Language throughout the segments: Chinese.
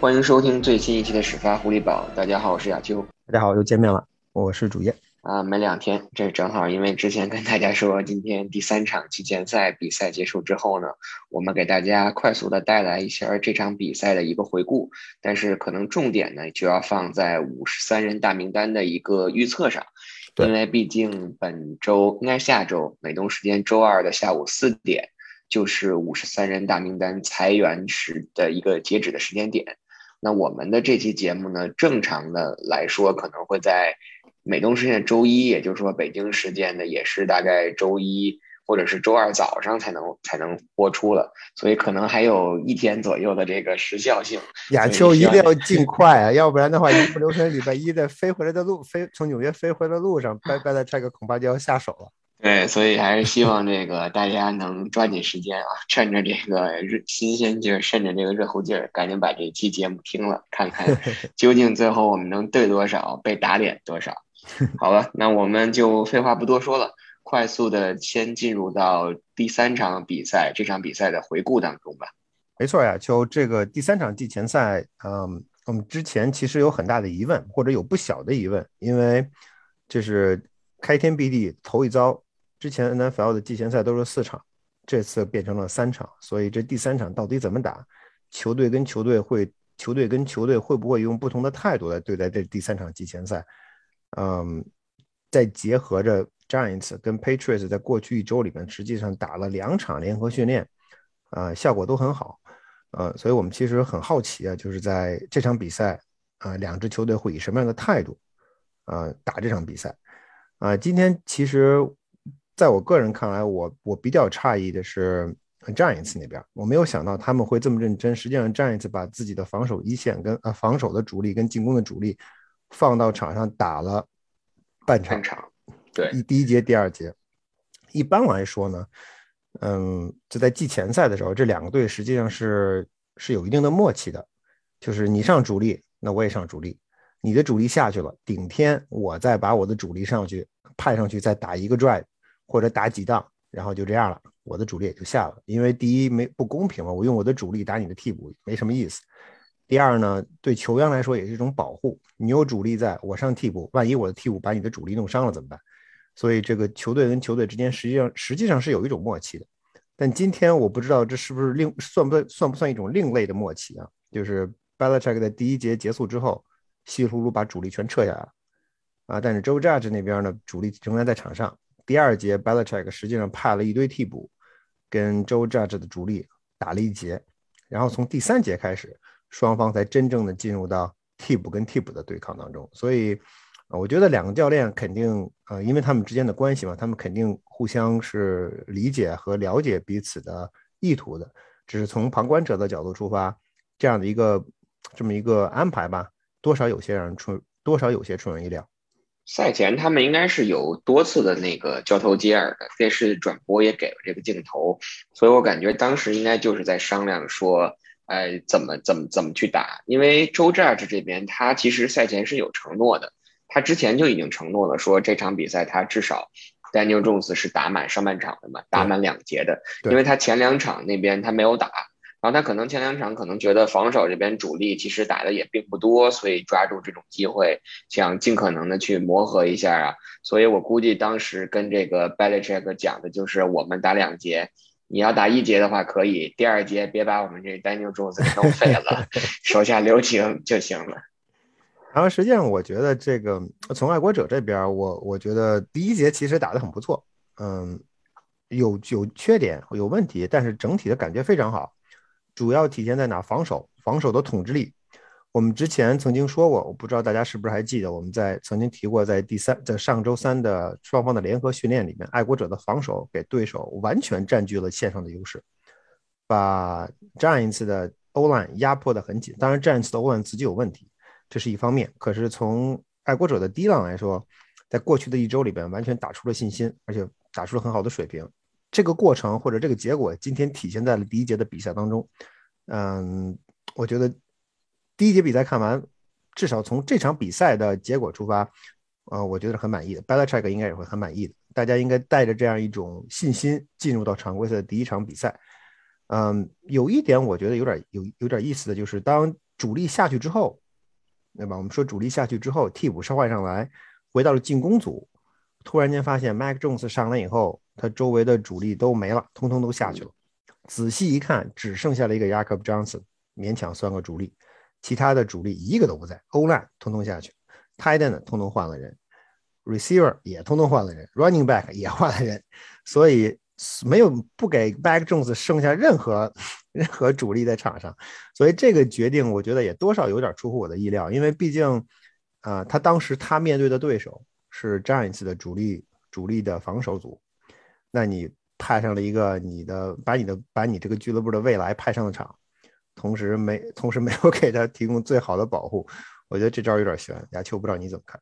欢迎收听最新一期的始发狐狸堡。大家好，我是亚秋。大家好，又见面了，我是主页。啊，没两天，这正好因为之前跟大家说，今天第三场季前赛比赛结束之后呢，我们给大家快速的带来一下这场比赛的一个回顾。但是可能重点呢，就要放在五十三人大名单的一个预测上，因为毕竟本周应该下周美东时间周二的下午四点，就是五十三人大名单裁员时的一个截止的时间点。那我们的这期节目呢，正常的来说可能会在美东时间周一，也就是说北京时间的也是大概周一或者是周二早上才能才能播出了，所以可能还有一天左右的这个时效性。亚秋一定要尽快啊，要不然的话，一不留神礼拜一在飞回来的路飞从纽约飞回来的路上，拜 拜的这个恐怕就要下手了。对，所以还是希望这个大家能抓紧时间啊，趁着这个热新鲜劲儿，趁着这个热乎劲儿，赶紧把这期节目听了，看看 究竟最后我们能对多少，被打脸多少。好了，那我们就废话不多说了，快速的先进入到第三场比赛，这场比赛的回顾当中吧。没错呀，就这个第三场季前赛，嗯，我们之前其实有很大的疑问，或者有不小的疑问，因为这是开天辟地头一遭。之前 NFL 的季前赛都是四场，这次变成了三场，所以这第三场到底怎么打？球队跟球队会，球队跟球队会不会用不同的态度来对待这第三场季前赛？嗯，再结合着 Giants 跟 Patriots 在过去一周里面实际上打了两场联合训练，啊，效果都很好，呃，所以我们其实很好奇啊，就是在这场比赛啊，两支球队会以什么样的态度啊打这场比赛？啊，今天其实。在我个人看来，我我比较诧异的是战一次那边，我没有想到他们会这么认真。实际上，战一次把自己的防守一线跟呃防守的主力跟进攻的主力放到场上打了半场，对，一第一节、第二节。一般来说呢，嗯，就在季前赛的时候，这两个队实际上是是有一定的默契的，就是你上主力，那我也上主力，你的主力下去了，顶天我再把我的主力上去派上去，再打一个 drive。或者打几档，然后就这样了，我的主力也就下了。因为第一没不公平嘛，我用我的主力打你的替补没什么意思。第二呢，对球员来说也是一种保护，你有主力在，我上替补，万一我的替补把你的主力弄伤了怎么办？所以这个球队跟球队之间实际上实际上是有一种默契的。但今天我不知道这是不是另算不算算不算一种另类的默契啊？就是 Belichick 在第一节结束之后，稀里糊涂把主力全撤下来了啊，但是 Joe Judge 那边呢，主力仍然在场上。第二节，Belichick 实际上派了一堆替补，跟 Joe Judge 的主力打了一节，然后从第三节开始，双方才真正的进入到替补跟替补的对抗当中。所以，我觉得两个教练肯定，呃，因为他们之间的关系嘛，他们肯定互相是理解和了解彼此的意图的。只是从旁观者的角度出发，这样的一个这么一个安排吧，多少有些让人出，多少有些出人意料。赛前他们应该是有多次的那个交头接耳的，电视转播也给了这个镜头，所以我感觉当时应该就是在商量说，哎，怎么怎么怎么去打。因为周 Judge 这边他其实赛前是有承诺的，他之前就已经承诺了，说这场比赛他至少 Daniel Jones 是打满上半场的嘛，打满两节的，因为他前两场那边他没有打。然后他可能前两场可能觉得防守这边主力其实打的也并不多，所以抓住这种机会想尽可能的去磨合一下啊。所以我估计当时跟这个 Belichick 讲的就是我们打两节，你要打一节的话可以，第二节别把我们这 Daniel Jones 给弄废了，手下留情就行了。然后实际上我觉得这个从爱国者这边，我我觉得第一节其实打的很不错，嗯，有有缺点有问题，但是整体的感觉非常好。主要体现在哪？防守，防守的统治力。我们之前曾经说过，我不知道大家是不是还记得，我们在曾经提过，在第三，在上周三的双方的联合训练里面，爱国者的防守给对手完全占据了线上的优势，把 Giants 的 O-line 压迫的很紧。当然，Giants 的 O-line 自己有问题，这是一方面。可是从爱国者的 D-line 来说，在过去的一周里边，完全打出了信心，而且打出了很好的水平。这个过程或者这个结果，今天体现在了第一节的比赛当中。嗯，我觉得第一节比赛看完，至少从这场比赛的结果出发，呃，我觉得是很满意的。Belichick 应该也会很满意的。大家应该带着这样一种信心进入到常规赛的第一场比赛。嗯，有一点我觉得有点有有点意思的就是，当主力下去之后，对吧？我们说主力下去之后，替补上换上来，回到了进攻组，突然间发现 Mac Jones 上来以后，他周围的主力都没了，通通都下去了。仔细一看，只剩下了一个 Jacob Johnson，勉强算个主力，其他的主力一个都不在。欧烂通通下去，Titen 通通换了人，Receiver 也通通换了人，Running Back 也换了人，所以没有不给 Back Jones 剩下任何任何主力在场上。所以这个决定，我觉得也多少有点出乎我的意料，因为毕竟，啊，他当时他面对的对手是 Giants 的主力主力的防守组，那你。派上了一个你的，把你的把你这个俱乐部的未来派上了场，同时没同时没有给他提供最好的保护，我觉得这招有点悬。亚秋不知道你怎么看？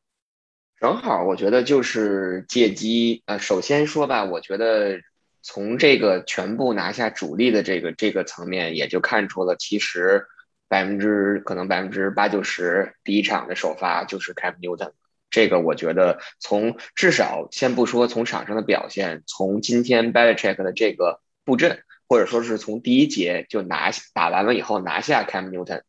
正好我觉得就是借机，呃，首先说吧，我觉得从这个全部拿下主力的这个这个层面，也就看出了其实百分之可能百分之八九十第一场的首发就是 Cam Newton。这个我觉得，从至少先不说从场上的表现，从今天 Belichick 的这个布阵，或者说是从第一节就拿打完了以后拿下 Cam Newton，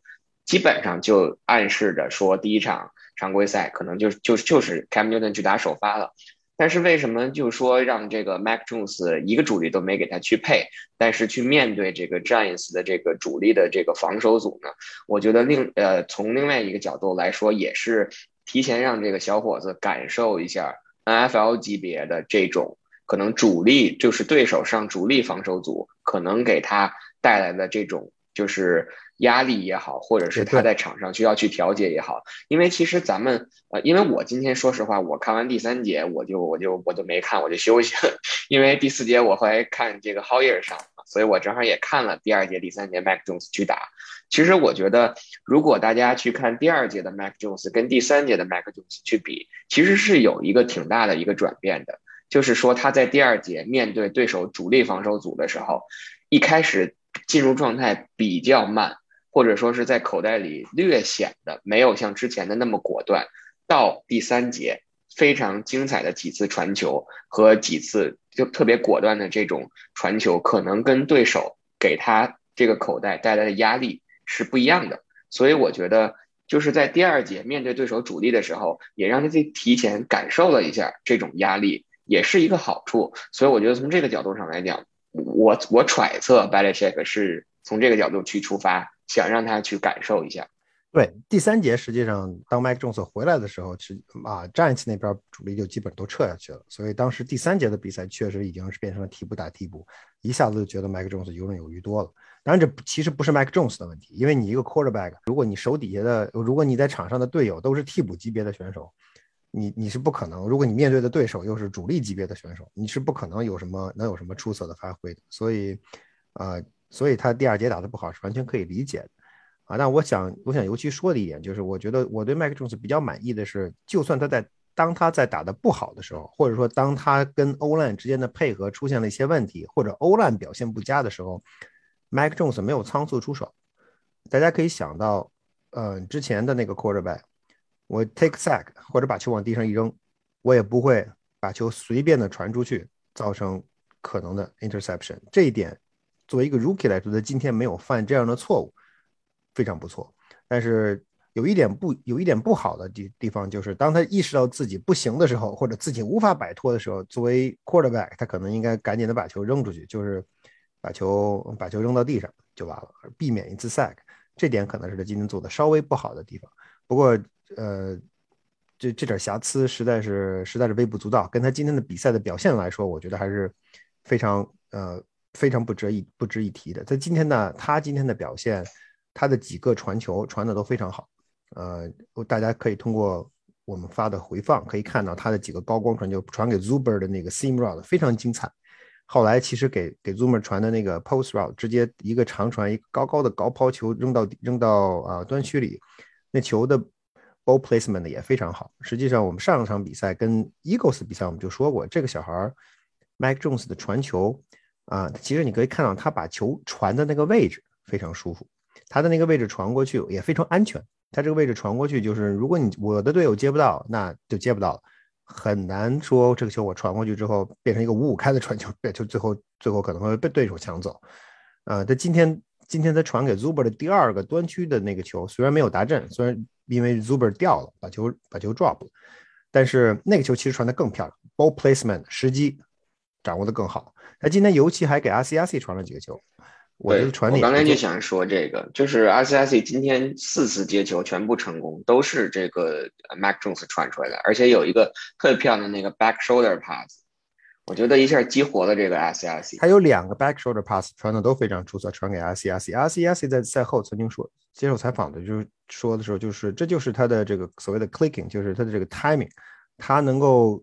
基本上就暗示着说第一场常规赛可能就就就是 Cam Newton 去打首发了。但是为什么就说让这个 Mac Jones 一个主力都没给他去配，但是去面对这个 Giants 的这个主力的这个防守组呢？我觉得另呃从另外一个角度来说也是。提前让这个小伙子感受一下 NFL 级别的这种可能主力就是对手上主力防守组可能给他带来的这种就是压力也好，或者是他在场上需要去调节也好。因为其实咱们呃，因为我今天说实话，我看完第三节我就我就我就没看，我就休息了。因为第四节我后来看这个 Hoyer 上，所以我正好也看了第二节、第三节 Mac Jones 去打。其实我觉得，如果大家去看第二节的 Mac Jones 跟第三节的 Mac Jones 去比，其实是有一个挺大的一个转变的。就是说他在第二节面对对手主力防守组的时候，一开始进入状态比较慢，或者说是在口袋里略显的没有像之前的那么果断。到第三节，非常精彩的几次传球和几次就特别果断的这种传球，可能跟对手给他这个口袋带来的压力。是不一样的，所以我觉得就是在第二节面对对手主力的时候，也让他自己提前感受了一下这种压力，也是一个好处。所以我觉得从这个角度上来讲，我我揣测 b a l a c h e c k 是从这个角度去出发，想让他去感受一下。对，第三节实际上当 Mike Jones 回来的时候，是啊，战绩那边主力就基本都撤下去了，所以当时第三节的比赛确实已经是变成了替补打替补，一下子就觉得 Mike Jones 游刃有余多了。当然，这其实不是 Mike Jones 的问题，因为你一个 quarterback，如果你手底下的，如果你在场上的队友都是替补级别的选手，你你是不可能，如果你面对的对手又是主力级别的选手，你是不可能有什么能有什么出色的发挥的。所以，呃，所以他第二节打得不好是完全可以理解的。啊，那我想，我想尤其说的一点就是，我觉得我对麦克琼斯比较满意的是，就算他在当他在打得不好的时候，或者说当他跟欧烂之间的配合出现了一些问题，或者欧烂表现不佳的时候，麦克琼斯没有仓促出手。大家可以想到，呃，之前的那个 quarterback，我 take sack 或者把球往地上一扔，我也不会把球随便的传出去，造成可能的 interception。这一点，作为一个 rookie 来说，他今天没有犯这样的错误。非常不错，但是有一点不有一点不好的地地方，就是当他意识到自己不行的时候，或者自己无法摆脱的时候，作为 quarterback，他可能应该赶紧的把球扔出去，就是把球把球扔到地上就完了，避免一次 sack。这点可能是他今天做的稍微不好的地方。不过，呃，这这点瑕疵实在是实在是微不足道，跟他今天的比赛的表现来说，我觉得还是非常呃非常不值一不值一提的。在今天呢，他今天的表现。他的几个传球传的都非常好，呃，大家可以通过我们发的回放可以看到他的几个高光传球，传给 Zuber 的那个 Seam Route 非常精彩。后来其实给给 Zuber 传的那个 Post Route，直接一个长传，一个高高的高抛球扔到扔到啊端区里，那球的 ball placement 也非常好。实际上我们上一场比赛跟 Eagles 比赛我们就说过，这个小孩 Mike Jones 的传球啊，其实你可以看到他把球传的那个位置非常舒服。他的那个位置传过去也非常安全。他这个位置传过去，就是如果你我的队友接不到，那就接不到了，很难说这个球我传过去之后变成一个五五开的传球，就最后最后可能会被对手抢走。呃，他今天今天他传给 Zuber 的第二个端区的那个球，虽然没有达阵，虽然因为 Zuber 掉了，把球把球 drop 了，但是那个球其实传的更漂亮，ball placement 时机掌握的更好。他今天尤其还给 RCRC 传了几个球，我觉得传我刚才就想说这个，就是 RCRC 今天四次接球全部成功，都是这个 Mac Jones 传出来的，而且有一个特别漂亮的那个 back shoulder pass。我觉得一下激活了这个 S C R C，他有两个 back shoulder pass 传的都非常出色，传给 S C R C。RCRC 在赛后曾经说，接受采访的就是说的时候，就是这就是他的这个所谓的 clicking，就是他的这个 timing，他能够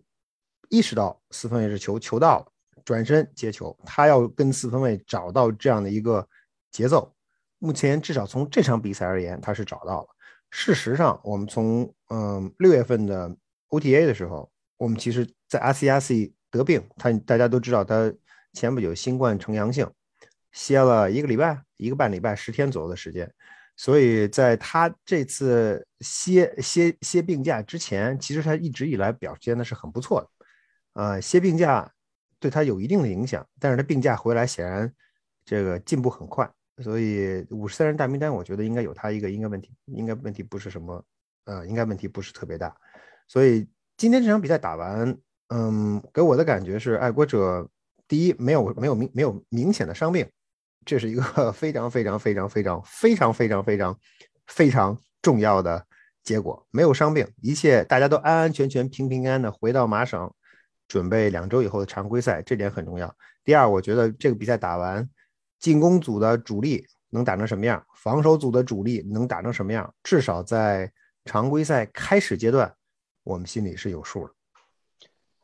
意识到四分卫是球球到了，转身接球，他要跟四分卫找到这样的一个节奏。目前至少从这场比赛而言，他是找到了。事实上，我们从嗯六月份的 O T A 的时候，我们其实在 S C R C。得病，他大家都知道，他前不久新冠呈阳性，歇了一个礼拜，一个半礼拜，十天左右的时间。所以在他这次歇歇歇病假之前，其实他一直以来表现的是很不错的。呃，歇病假对他有一定的影响，但是他病假回来显然这个进步很快。所以五十三人大名单，我觉得应该有他一个，应该问题应该问题不是什么，呃，应该问题不是特别大。所以今天这场比赛打完。嗯，给我的感觉是，爱国者第一没有没有明没有明显的伤病，这是一个 非常非常非常非常非常非常非常非常重要的结果。没有伤病，一切大家都安安全全、平平安安的回到马省，准备两周以后的常规赛，这点很重要。第二，我觉得这个比赛打完，进攻组的主力能打成什么样，防守组的主力能打成什么样，至少在常规赛开始阶段，我们心里是有数的。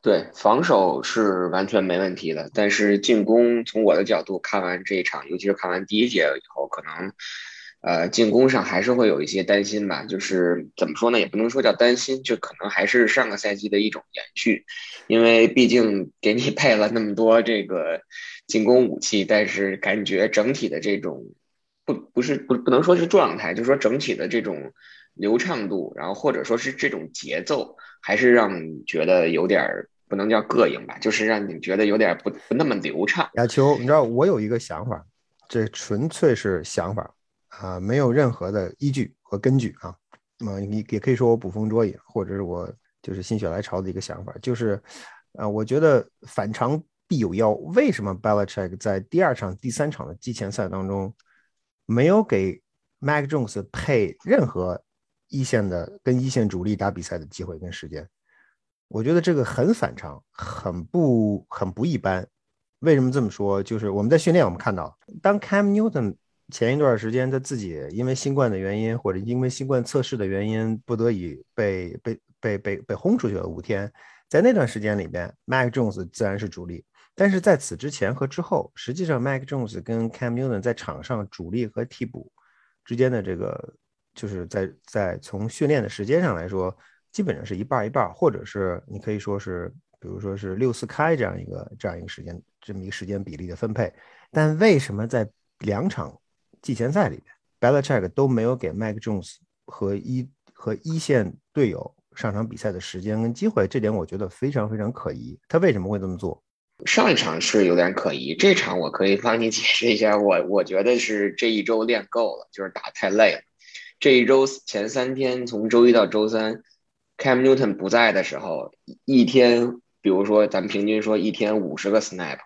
对，防守是完全没问题的，但是进攻从我的角度看完这一场，尤其是看完第一节以后，可能，呃，进攻上还是会有一些担心吧。就是怎么说呢，也不能说叫担心，就可能还是上个赛季的一种延续，因为毕竟给你配了那么多这个进攻武器，但是感觉整体的这种不不是不不能说是状态，就是说整体的这种。流畅度，然后或者说是这种节奏，还是让你觉得有点不能叫膈应吧，就是让你觉得有点不不那么流畅。亚秋，你知道我有一个想法，这纯粹是想法啊，没有任何的依据和根据啊。那么你也可以说我捕风捉影，或者是我就是心血来潮的一个想法，就是啊，我觉得反常必有妖。为什么 Belichick 在第二场、第三场的季前赛当中没有给 Mac Jones 配任何？一线的跟一线主力打比赛的机会跟时间，我觉得这个很反常，很不很不一般。为什么这么说？就是我们在训练，我们看到，当 Cam Newton 前一段时间他自己因为新冠的原因，或者因为新冠测试的原因，不得已被被被被被轰出去了五天，在那段时间里边，Mac Jones 自然是主力。但是在此之前和之后，实际上 Mac Jones 跟 Cam Newton 在场上主力和替补之间的这个。就是在在从训练的时间上来说，基本上是一半一半，或者是你可以说是，比如说是六四开这样一个这样一个时间这么一个时间比例的分配。但为什么在两场季前赛里边，Belichick 都没有给 Mac Jones 和一和一线队友上场比赛的时间跟机会？这点我觉得非常非常可疑。他为什么会这么做？上一场是有点可疑，这场我可以帮你解释一下。我我觉得是这一周练够了，就是打太累了。这一周前三天，从周一到周三，Cam Newton 不在的时候，一天，比如说咱们平均说一天五十个 snap，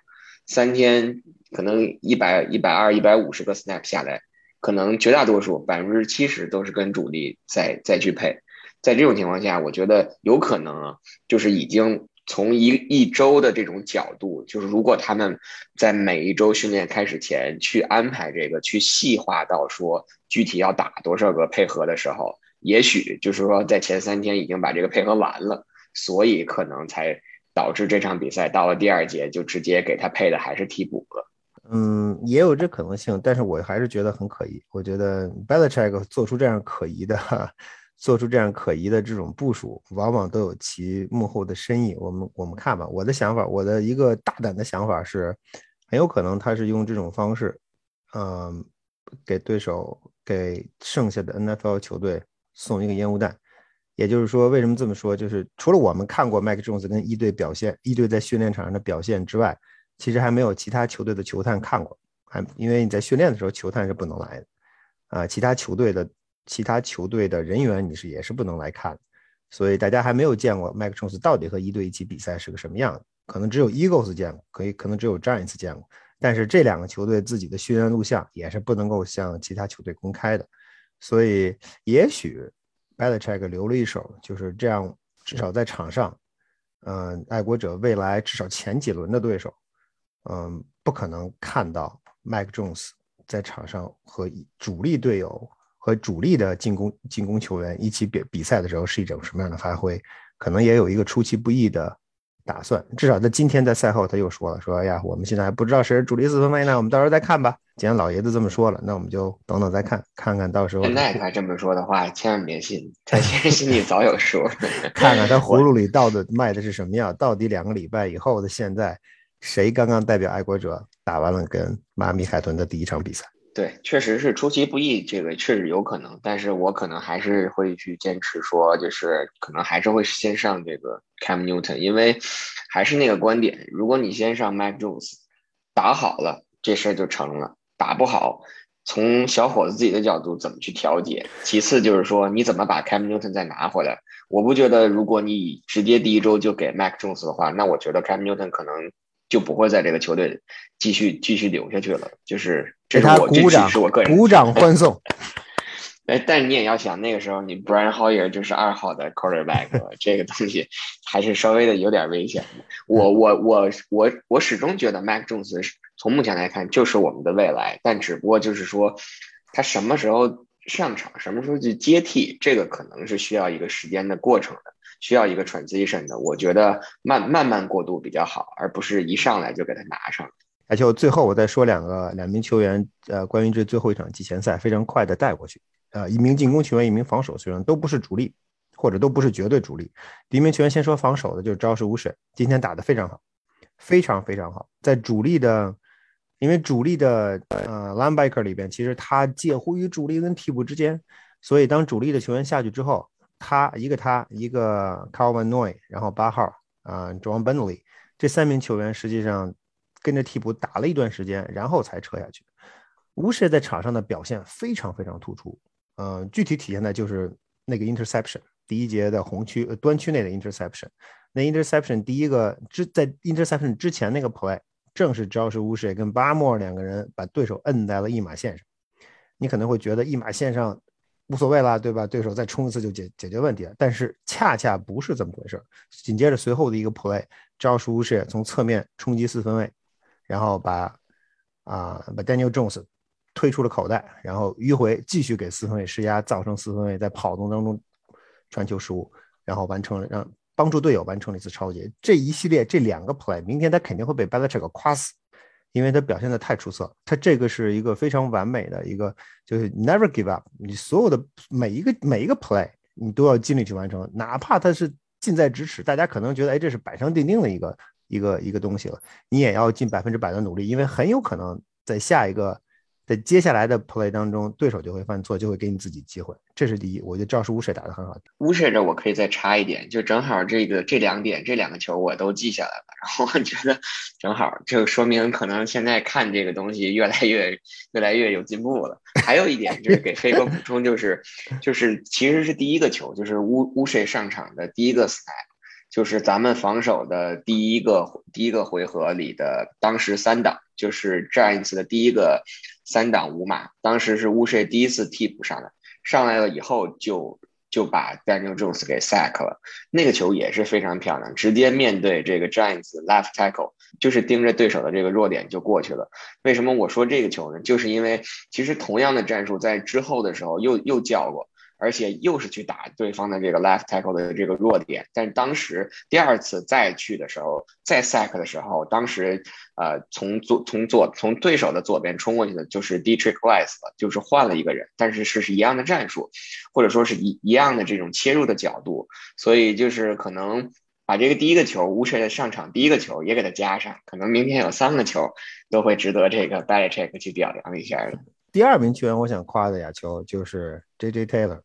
三天可能一百一百二一百五十个 snap 下来，可能绝大多数百分之七十都是跟主力在在去配。在这种情况下，我觉得有可能啊，就是已经。从一一周的这种角度，就是如果他们在每一周训练开始前去安排这个，去细化到说具体要打多少个配合的时候，也许就是说在前三天已经把这个配合完了，所以可能才导致这场比赛到了第二节就直接给他配的还是替补了。嗯，也有这可能性，但是我还是觉得很可疑。我觉得 Belichick 做出这样可疑的。做出这样可疑的这种部署，往往都有其幕后的深意。我们我们看吧。我的想法，我的一个大胆的想法是，很有可能他是用这种方式，嗯，给对手给剩下的 NFL 球队送一个烟雾弹。也就是说，为什么这么说？就是除了我们看过麦克 Jones 跟一队表现，一队在训练场上的表现之外，其实还没有其他球队的球探看过。还因为你在训练的时候球探是不能来的啊，其他球队的其他球队的人员你是也是不能来看，所以大家还没有见过麦克琼斯到底和一队一起比赛是个什么样子，可能只有 Eagles 见过，可以可能只有 Giants 见过，但是这两个球队自己的训练录像也是不能够向其他球队公开的，所以也许 Belichick 留了一手，就是这样，至少在场上。嗯，爱国者未来至少前几轮的对手，嗯，不可能看到 Mike Jones 在场上和主力队友和主力的进攻进攻球员一起比比赛的时候是一种什么样的发挥，可能也有一个出其不意的。打算至少在今天在赛后他又说了说哎呀我们现在还不知道谁是主力四分卫呢我们到时候再看吧既然老爷子这么说了那我们就等等再看看看到时候现在他这么说的话千万别信他其实心里早有数 看看他葫芦 里倒的卖的是什么药到底两个礼拜以后的现在谁刚刚代表爱国者打完了跟妈咪海豚的第一场比赛。对，确实是出其不意，这个确实有可能，但是我可能还是会去坚持说，就是可能还是会先上这个 Cam Newton，因为还是那个观点，如果你先上 Mac Jones，打好了这事儿就成了，打不好，从小伙子自己的角度怎么去调节？其次就是说你怎么把 Cam Newton 再拿回来？我不觉得，如果你直接第一周就给 Mac Jones 的话，那我觉得 Cam Newton 可能。就不会在这个球队继续继续留下去了。就是这是我鼓掌，是我个人鼓掌欢送。哎，但你也要想，那个时候你 Brian Hoyer 就是二号的 quarterback，这个东西还是稍微的有点危险的。我我我我我始终觉得 Mac Jones 从目前来看就是我们的未来，但只不过就是说他什么时候上场，什么时候去接替，这个可能是需要一个时间的过程的。需要一个 transition 的，我觉得慢慢慢过渡比较好，而不是一上来就给他拿上。而且我最后我再说两个两名球员，呃，关于这最后一场季前赛，非常快的带过去。呃，一名进攻球员，一名防守球员，都不是主力，或者都不是绝对主力。第一名球员先说防守的，就是招式无水，今天打得非常好，非常非常好。在主力的，因为主力的呃 linebacker 里边，其实他介乎于主力跟替补之间，所以当主力的球员下去之后。他一个他一个 Calvin Noy，然后八号啊 John Bentley 这三名球员实际上跟着替补打了一段时间，然后才撤下去。乌什在场上的表现非常非常突出，嗯，具体体现在就是那个 interception，第一节的红区呃端区内的 interception。那 interception 第一个之在 interception 之前那个 play，正是 Josh 乌什跟巴莫两个人把对手摁在了一码线上。你可能会觉得一码线上。无所谓了，对吧？对手再冲一次就解解决问题了。但是恰恰不是这么回事。紧接着随后的一个 play，招数是从侧面冲击四分卫，然后把啊把 Daniel Jones 推出了口袋，然后迂回继续给四分卫施压，造成四分卫在跑动当中传球失误，然后完成了让帮助队友完成了一次超级。这一系列这两个 play，明天他肯定会被 Belichick 夸死。因为他表现的太出色，他这个是一个非常完美的一个，就是 never give up，你所有的每一个每一个 play，你都要尽力去完成，哪怕他是近在咫尺，大家可能觉得哎这是板上钉钉的一个一个一个东西了，你也要尽百分之百的努力，因为很有可能在下一个。在接下来的 play 当中，对手就会犯错，就会给你自己机会，这是第一。我觉得赵是乌水打得很好。乌水这我可以再插一点，就正好这个这两点，这两个球我都记下来了。然后我觉得正好，就说明可能现在看这个东西越来越越来越有进步了。还有一点就是给飞哥补充，就是就是其实是第一个球，就是乌乌水上场的第一个 step，就是咱们防守的第一个第一个回合里的当时三档，就是这一次的第一个。三档五码，当时是乌舍第一次替补上来，上来了以后就就把 Daniel Jones 给 sack 了，那个球也是非常漂亮，直接面对这个 Giants left tackle，就是盯着对手的这个弱点就过去了。为什么我说这个球呢？就是因为其实同样的战术在之后的时候又又叫过。而且又是去打对方的这个 left tackle 的这个弱点，但是当时第二次再去的时候，再 sack 的时候，当时呃从左从左从对手的左边冲过去的就是 Dietrich Weiss 了，就是换了一个人，但是是是一样的战术，或者说是一一样的这种切入的角度，所以就是可能把这个第一个球无谁的上场第一个球也给他加上，可能明天有三个球都会值得这个 Belichick 去表扬一下的。第二名球员我想夸的亚球就是 JJ Taylor。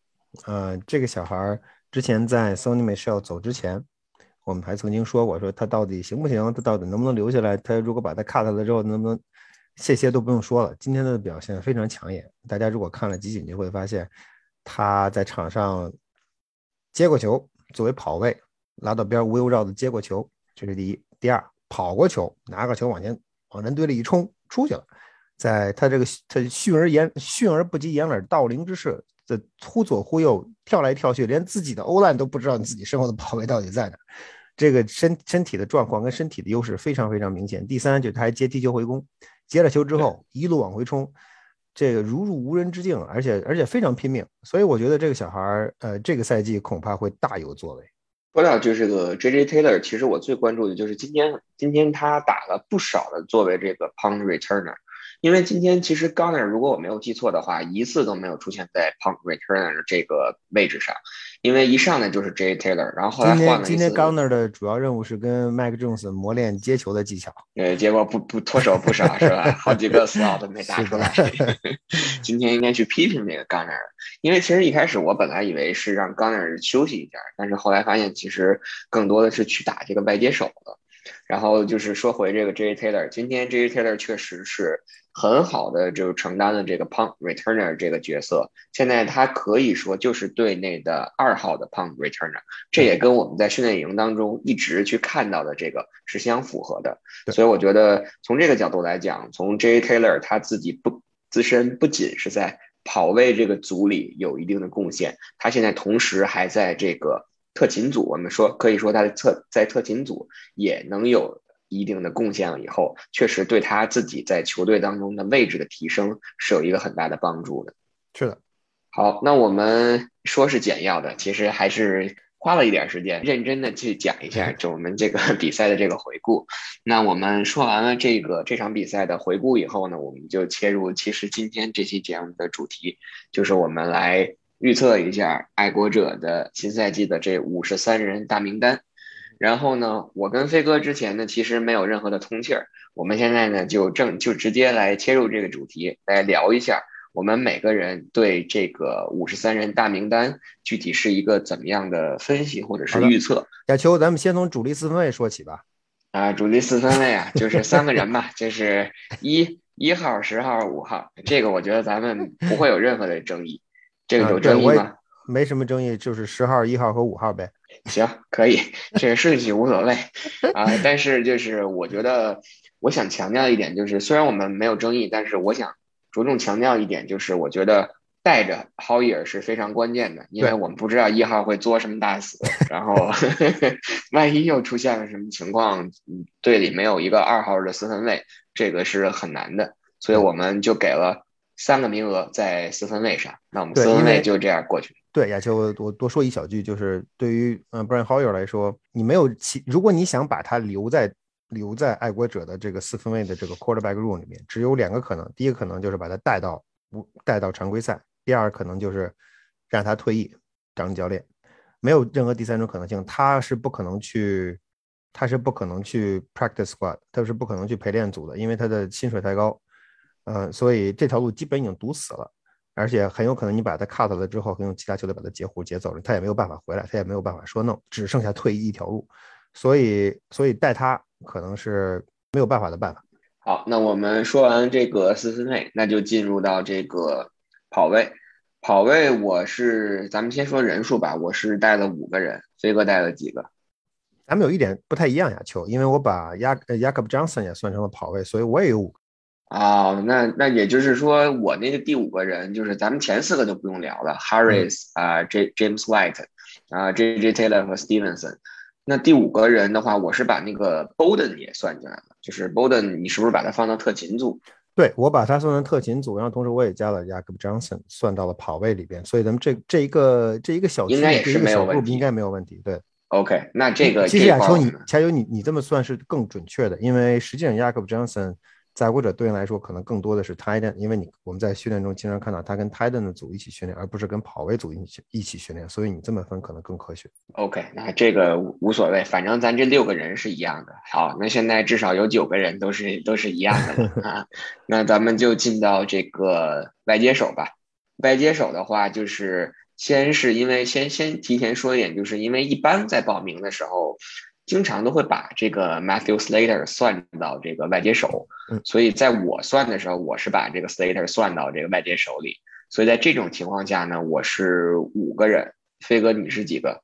呃，这个小孩之前在 Sony Michel 走之前，我们还曾经说过，说他到底行不行？他到底能不能留下来？他如果把他 cut 了之后，能不能这些都不用说了，今天的表现非常抢眼。大家如果看了集锦，就会发现他在场上接过球，作为跑位拉到边无忧绕的接过球，这是第一。第二，跑过球，拿个球往前往人堆里一冲，出去了。在他这个他迅而言迅而不及掩耳盗铃之势，这忽左忽右跳来跳去，连自己的欧烂都不知道你自己身后的跑位到底在哪。这个身身体的状况跟身体的优势非常非常明显。第三，就是他还接踢球回攻。接了球之后，一路往回冲，这个如入无人之境，而且而且非常拼命，所以我觉得这个小孩儿，呃，这个赛季恐怕会大有作为。说到就是个 J J Taylor，其实我最关注的就是今天，今天他打了不少的作为这个 punt returner。因为今天其实 g u n n e r 如果我没有记错的话，一次都没有出现在 Punk returner 这个位置上，因为一上来就是 J Taylor，然后后来换了今天今天 g u n n e r 的主要任务是跟 Mike Jones 磨练接球的技巧，呃，结果不不脱手不少是吧？好几个 slot 都没打出来。今天应该去批评这个 g u n n e r 因为其实一开始我本来以为是让 g u n n e r 休息一下，但是后来发现其实更多的是去打这个外接手了。然后就是说回这个 J Taylor，今天 J Taylor 确实是。很好的就承担了这个 punt returner 这个角色，现在他可以说就是队内的二号的 punt returner，这也跟我们在训练营当中一直去看到的这个是相符合的。所以我觉得从这个角度来讲，从 J Taylor 他自己不自身不仅是在跑位这个组里有一定的贡献，他现在同时还在这个特勤组，我们说可以说他的特在特勤组也能有。一定的贡献了以后，确实对他自己在球队当中的位置的提升是有一个很大的帮助的。是的，好，那我们说是简要的，其实还是花了一点时间，认真的去讲一下，就我们这个 比赛的这个回顾。那我们说完了这个这场比赛的回顾以后呢，我们就切入，其实今天这期节目的主题就是我们来预测一下爱国者的新赛季的这五十三人大名单。然后呢，我跟飞哥之前呢，其实没有任何的通气儿。我们现在呢，就正就直接来切入这个主题，来聊一下我们每个人对这个五十三人大名单具体是一个怎么样的分析或者是预测。亚秋，咱们先从主力四分卫说起吧。啊，主力四分卫啊，就是三个人吧，就是一一号、十号、五号。这个我觉得咱们不会有任何的争议。这个有争议吗？没什么争议，就是十号、一号和五号呗。行，可以，这个顺序无所谓啊。但是就是我觉得，我想强调一点，就是虽然我们没有争议，但是我想着重强调一点，就是我觉得带着 Hoyer 是非常关键的，因为我们不知道一号会作什么大死，然后 万一又出现了什么情况，队里没有一个二号的四分卫，这个是很难的。所以我们就给了三个名额在四分卫上，那我们四分卫就这样过去。对，亚秋，我多说一小句，就是对于嗯 Brian Hoyer 来说，你没有其，如果你想把他留在留在爱国者的这个四分卫的这个 quarterback room 里面，只有两个可能，第一个可能就是把他带到带到常规赛，第二可能就是让他退役当教练，没有任何第三种可能性，他是不可能去，他是不可能去 practice squad，他是不可能去陪练组的，因为他的薪水太高，嗯，所以这条路基本已经堵死了。而且很有可能你把他 cut 了之后，可以用其他球队把他截胡截走了，他也没有办法回来，他也没有办法说 no，只剩下退役一条路，所以所以带他可能是没有办法的办法。好，那我们说完这个四分内，那就进入到这个跑位。跑位我是咱们先说人数吧，我是带了五个人，飞哥带了几个？咱们有一点不太一样呀，秋，因为我把亚亚克布·詹森也算成了跑位，所以我也有五。哦，那那也就是说，我那个第五个人就是咱们前四个就不用聊了，Harris 啊，J James White 啊，J J Taylor 和 Stevenson。那第五个人的话，我是把那个 Bowden 也算进来了，就是 Bowden，你是不是把他放到特勤组？对，我把他算成特勤组，然后同时我也加了 Jacob Johnson 算到了跑位里边，所以咱们这这一个这一个小应该也是没有问题，应该没有问题。对，OK，那这个其实亚秋你亚秋你你这么算是更准确的，因为实际上 Jacob Johnson。在或者对应来说，可能更多的是 Titan，因为你我们在训练中经常看到他跟 Titan 的组一起训练，而不是跟跑位组一起一起训练，所以你这么分可能更科学。OK，那这个无所谓，反正咱这六个人是一样的。好，那现在至少有九个人都是都是一样的啊。那咱们就进到这个外接手吧。外接手的话，就是先是因为先先提前说一点，就是因为一般在报名的时候。经常都会把这个 Matthew Slater 算到这个外接手，嗯，所以在我算的时候，我是把这个 Slater 算到这个外接手里。所以在这种情况下呢，我是五个人。飞哥，你是几个？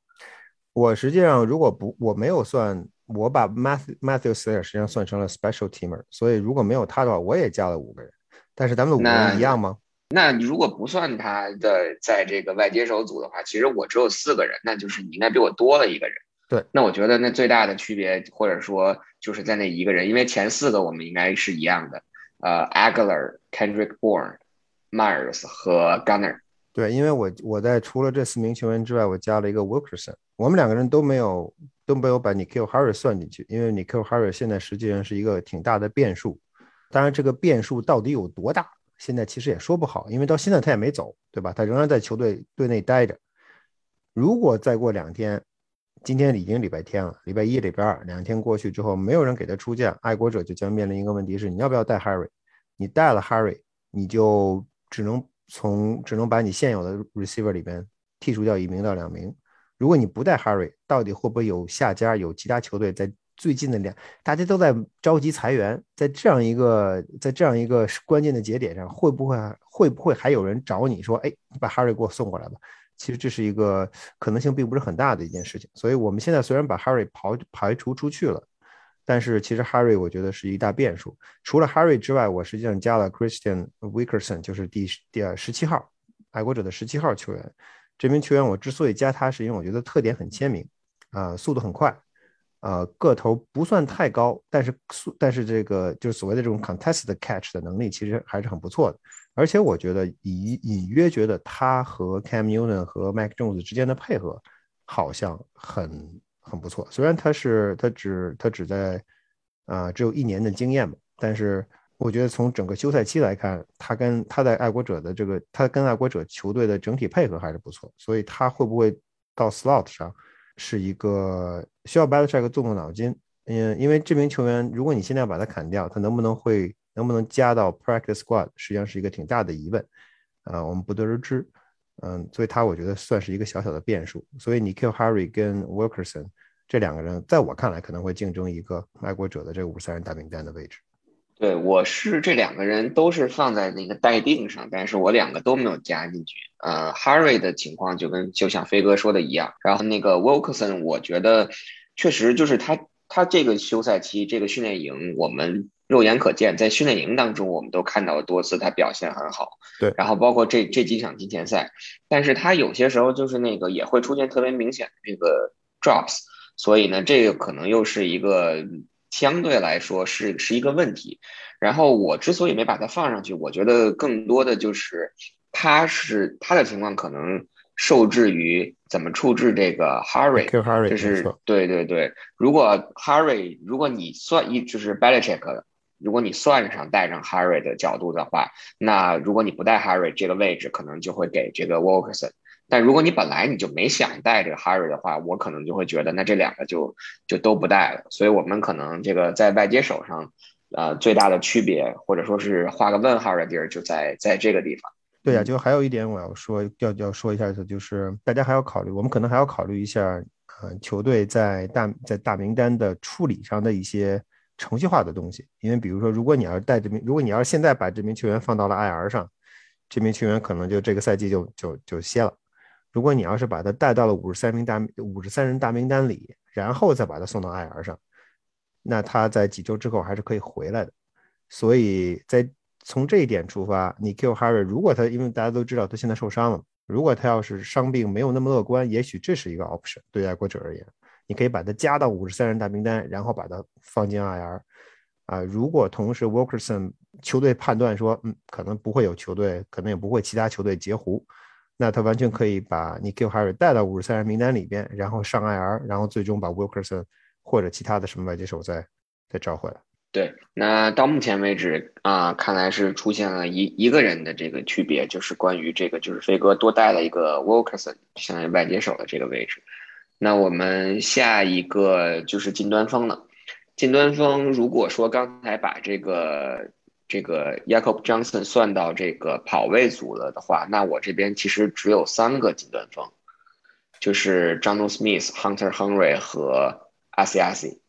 我实际上如果不我没有算，我把 Matthew Matthew Slater 实际上算成了 Special Teamer，所以如果没有他的话，我也加了五个人。但是咱们的五个人一样吗？那如果不算他的在这个外接手组的话，其实我只有四个人，那就是你应该比我多了一个人。对，那我觉得那最大的区别，或者说就是在那一个人，因为前四个我们应该是一样的，呃，Aguilar、Kendrick Bourne。Myers 和 Gunner，对，因为我我在除了这四名球员之外，我加了一个 Wilkerson，我们两个人都没有都没有把 Nikhil Harry 算进去，因为 Nikhil Harry 现在实际上是一个挺大的变数，当然这个变数到底有多大，现在其实也说不好，因为到现在他也没走，对吧？他仍然在球队队内待着。如果再过两天，今天已经礼拜天了，礼拜一、礼拜二两天过去之后，没有人给他出价，爱国者就将面临一个问题是：你要不要带 Harry？你带了 Harry，你就只能从只能把你现有的 receiver 里边剔除掉一名到两名。如果你不带 Harry，到底会不会有下家？有其他球队在最近的两，大家都在着急裁员，在这样一个在这样一个关键的节点上，会不会会不会还有人找你说，哎，你把 Harry 给我送过来吧？其实这是一个可能性并不是很大的一件事情。所以我们现在虽然把 Harry 刨排除出去了。但是其实 Harry 我觉得是一大变数。除了 Harry 之外，我实际上加了 Christian Wickerson，就是第第十七号爱国者的十七号球员。这名球员我之所以加他，是因为我觉得特点很鲜明，啊，速度很快，呃，个头不算太高，但是速但是这个就是所谓的这种 contested catch 的能力其实还是很不错的。而且我觉得隐隐约觉得他和 Cam Newton 和 Mac Jones 之间的配合好像很。很不错，虽然他是他只他只在啊只有一年的经验嘛，但是我觉得从整个休赛期来看，他跟他在爱国者的这个他跟爱国者球队的整体配合还是不错，所以他会不会到 slot 上是一个需要 Belichick 动动脑筋，嗯，因为这名球员如果你现在要把他砍掉，他能不能会能不能加到 practice squad，实际上是一个挺大的疑问，啊，我们不得而知。嗯，所以他我觉得算是一个小小的变数。所以你 kill Harry 跟 Wilkerson 这两个人，在我看来可能会竞争一个爱国者的这个五十三人大名单的位置。对，我是这两个人都是放在那个待定上，但是我两个都没有加进去。呃，Harry 的情况就跟就像飞哥说的一样，然后那个 Wilkerson，我觉得确实就是他他这个休赛期这个训练营我们。肉眼可见，在训练营当中，我们都看到了多次他表现很好。对，然后包括这这几场季前赛，但是他有些时候就是那个也会出现特别明显的这个 drops，所以呢，这个可能又是一个相对来说是是一个问题。然后我之所以没把它放上去，我觉得更多的就是他是他的情况可能。受制于怎么处置这个 Harry，就是对对对。如果 Harry，如果你算一就是 Belichick，如果你算上带上 Harry 的角度的话，那如果你不带 Harry 这个位置，可能就会给这个 Wilkerson。但如果你本来你就没想带这个 Harry 的话，我可能就会觉得那这两个就就都不带了。所以我们可能这个在外接手上，呃，最大的区别或者说是画个问号的地儿就在在这个地方。对呀，就还有一点我要说，要要说一下的，就是大家还要考虑，我们可能还要考虑一下，呃，球队在大在大名单的处理上的一些程序化的东西。因为比如说，如果你要是带这名，如果你要是现在把这名球员放到了 IR 上，这名球员可能就这个赛季就就就歇了。如果你要是把他带到了五十三名大五十三人大名单里，然后再把他送到 IR 上，那他在几周之后还是可以回来的。所以在从这一点出发，你 kill Harry，如果他因为大家都知道他现在受伤了，如果他要是伤病没有那么乐观，也许这是一个 option。对爱国者而言，你可以把他加到五十三人大名单，然后把他放进 IR。啊，如果同时 Wilkerson 球队判断说，嗯，可能不会有球队，可能也不会其他球队截胡，那他完全可以把你 kill Harry 带到五十三人名单里边，然后上 IR，然后最终把 Wilkerson 或者其他的什么外接手再再召回来。对，那到目前为止啊，看来是出现了一一个人的这个区别，就是关于这个，就是飞哥多带了一个 Wilkerson，相当于外接手的这个位置。那我们下一个就是近端锋了。近端锋，如果说刚才把这个这个 Jacob Johnson 算到这个跑位组了的话，那我这边其实只有三个近端锋，就是 John Smith、Hunter Henry 和阿西阿西。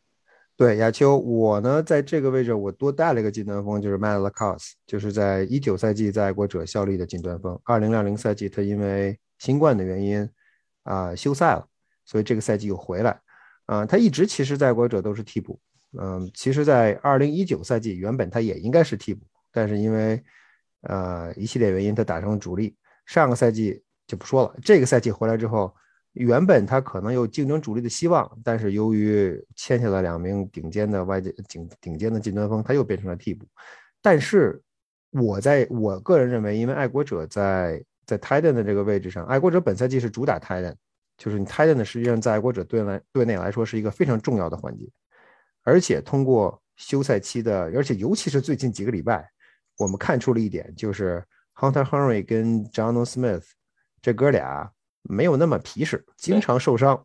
对，亚秋，我呢在这个位置我多带了一个近端锋，就是 Matt l a c o s 就是在一九赛季在爱国者效力的近端锋。二零二零赛季他因为新冠的原因啊休赛了，所以这个赛季又回来。啊，他一直其实在爱国者都是替补。嗯，其实，在二零一九赛季原本他也应该是替补，但是因为呃一系列原因，他打成了主力。上个赛季就不说了，这个赛季回来之后。原本他可能有竞争主力的希望，但是由于签下了两名顶尖的外界顶顶尖的近端锋，他又变成了替补。但是我在我个人认为，因为爱国者在在 Titan 的这个位置上，爱国者本赛季是主打 Titan，就是你 Titan 实际上在爱国者队来队内来说是一个非常重要的环节。而且通过休赛期的，而且尤其是最近几个礼拜，我们看出了一点，就是 Hunter Henry 跟 John Smith 这哥俩。没有那么皮实，经常受伤，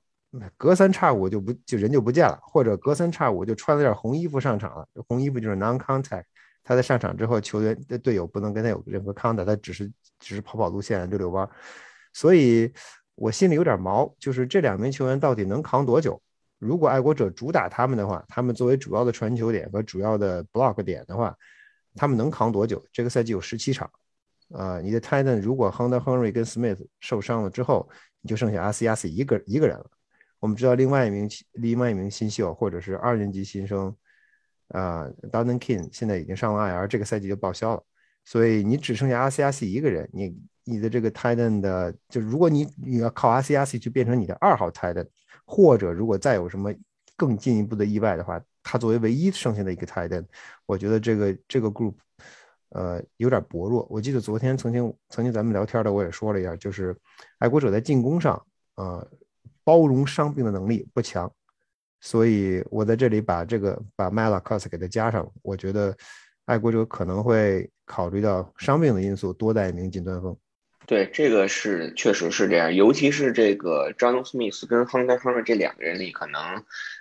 隔三差五就不就人就不见了，或者隔三差五就穿了件红衣服上场了。红衣服就是 non-contact，他在上场之后，球员的队友不能跟他有任何 contact，他只是只是跑跑路线、溜溜弯。所以我心里有点毛，就是这两名球员到底能扛多久？如果爱国者主打他们的话，他们作为主要的传球点和主要的 block 点的话，他们能扛多久？这个赛季有十七场。啊，你的 Titan 如果 Hunter Henry 跟 Smith 受伤了之后，你就剩下阿斯亚斯一个一个人了。我们知道另外一名另外一名新秀或者是二年级新生，啊 d o n n King 现在已经上了 IR，这个赛季就报销了。所以你只剩下阿斯亚斯一个人，你你的这个 Titan 的，就如果你你要靠阿斯亚斯去变成你的二号 Titan，或者如果再有什么更进一步的意外的话，他作为唯一剩下的一个 Titan，我觉得这个这个 group。呃，有点薄弱。我记得昨天曾经曾经咱们聊天的，我也说了一下，就是爱国者在进攻上，呃，包容伤病的能力不强，所以我在这里把这个把 m a l a c o s 给他加上。我觉得爱国者可能会考虑到伤病的因素，多带一名近端锋。对，这个是确实是这样，尤其是这个 John Smith 跟 Hunter Henry 这两个人里，可能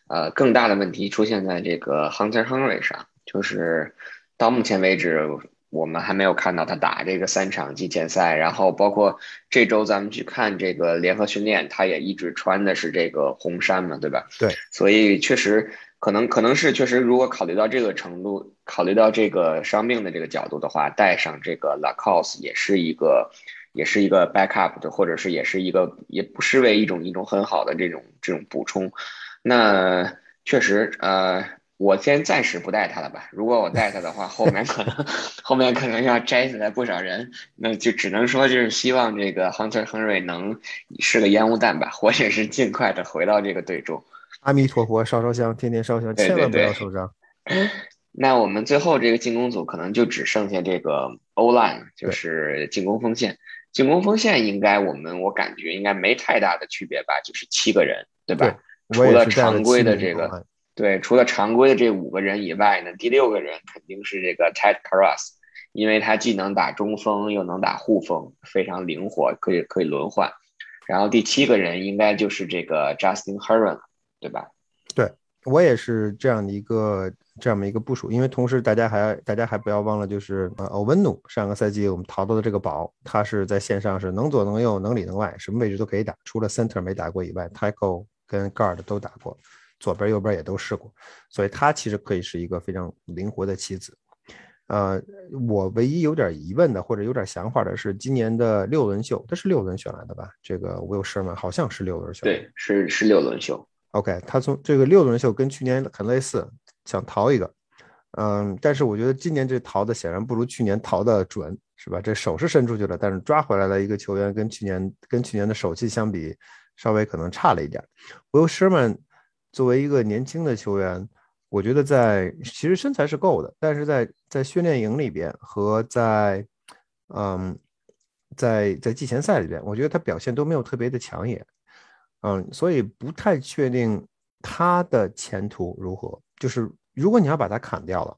呃更大的问题出现在这个 Hunter Henry 上，就是到目前为止。我们还没有看到他打这个三场季前赛，然后包括这周咱们去看这个联合训练，他也一直穿的是这个红衫嘛，对吧？对，所以确实可能可能是确实，如果考虑到这个程度，考虑到这个伤病的这个角度的话，带上这个 Lacoste 也是一个也是一个 backup 的，或者是也是一个也不失为一种一种很好的这种这种补充。那确实呃。我先暂时不带他了吧。如果我带他的话，后面可能 后面可能要摘下来不少人，那就只能说就是希望这个 Hunter Henry 能是个烟雾弹吧，或者是尽快的回到这个队中。阿弥陀佛，烧烧香，天天烧香，千万不要受伤。那我们最后这个进攻组可能就只剩下这个 O line，就是进攻锋线。进攻锋线应该我们我感觉应该没太大的区别吧，就是七个人，对吧？除了常规的这个。对，除了常规的这五个人以外呢，第六个人肯定是这个 Ted Karras，因为他既能打中锋又能打护锋，非常灵活，可以可以轮换。然后第七个人应该就是这个 Justin Herron，对吧？对我也是这样的一个这样的一个部署，因为同时大家还大家还不要忘了，就是呃欧文努上个赛季我们淘到的这个宝，他是在线上是能左能右能里能外，什么位置都可以打，除了 Center 没打过以外，Tackle 跟 Guard 都打过。左边右边也都试过，所以他其实可以是一个非常灵活的棋子。呃，我唯一有点疑问的或者有点想法的是，今年的六轮秀，他是六轮选来的吧？这个 Will Sherman 好像是六轮选，对，是是六轮秀。OK，他从这个六轮秀跟去年很类似，想逃一个，嗯，但是我觉得今年这逃的显然不如去年逃的准，是吧？这手是伸出去了，但是抓回来的一个球员，跟去年跟去年的手气相比，稍微可能差了一点。Will Sherman。作为一个年轻的球员，我觉得在其实身材是够的，但是在在训练营里边和在嗯在在季前赛里边，我觉得他表现都没有特别的抢眼，嗯，所以不太确定他的前途如何。就是如果你要把他砍掉了，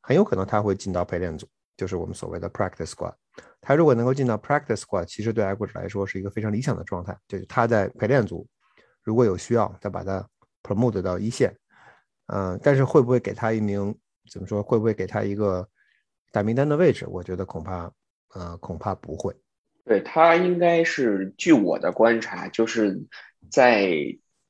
很有可能他会进到陪练组，就是我们所谓的 practice squad。他如果能够进到 practice squad，其实对爱国者来说是一个非常理想的状态，就是他在陪练组如果有需要，再把他。Promote 到一线，嗯，但是会不会给他一名怎么说？会不会给他一个大名单的位置？我觉得恐怕，呃，恐怕不会。对他应该是，据我的观察，就是在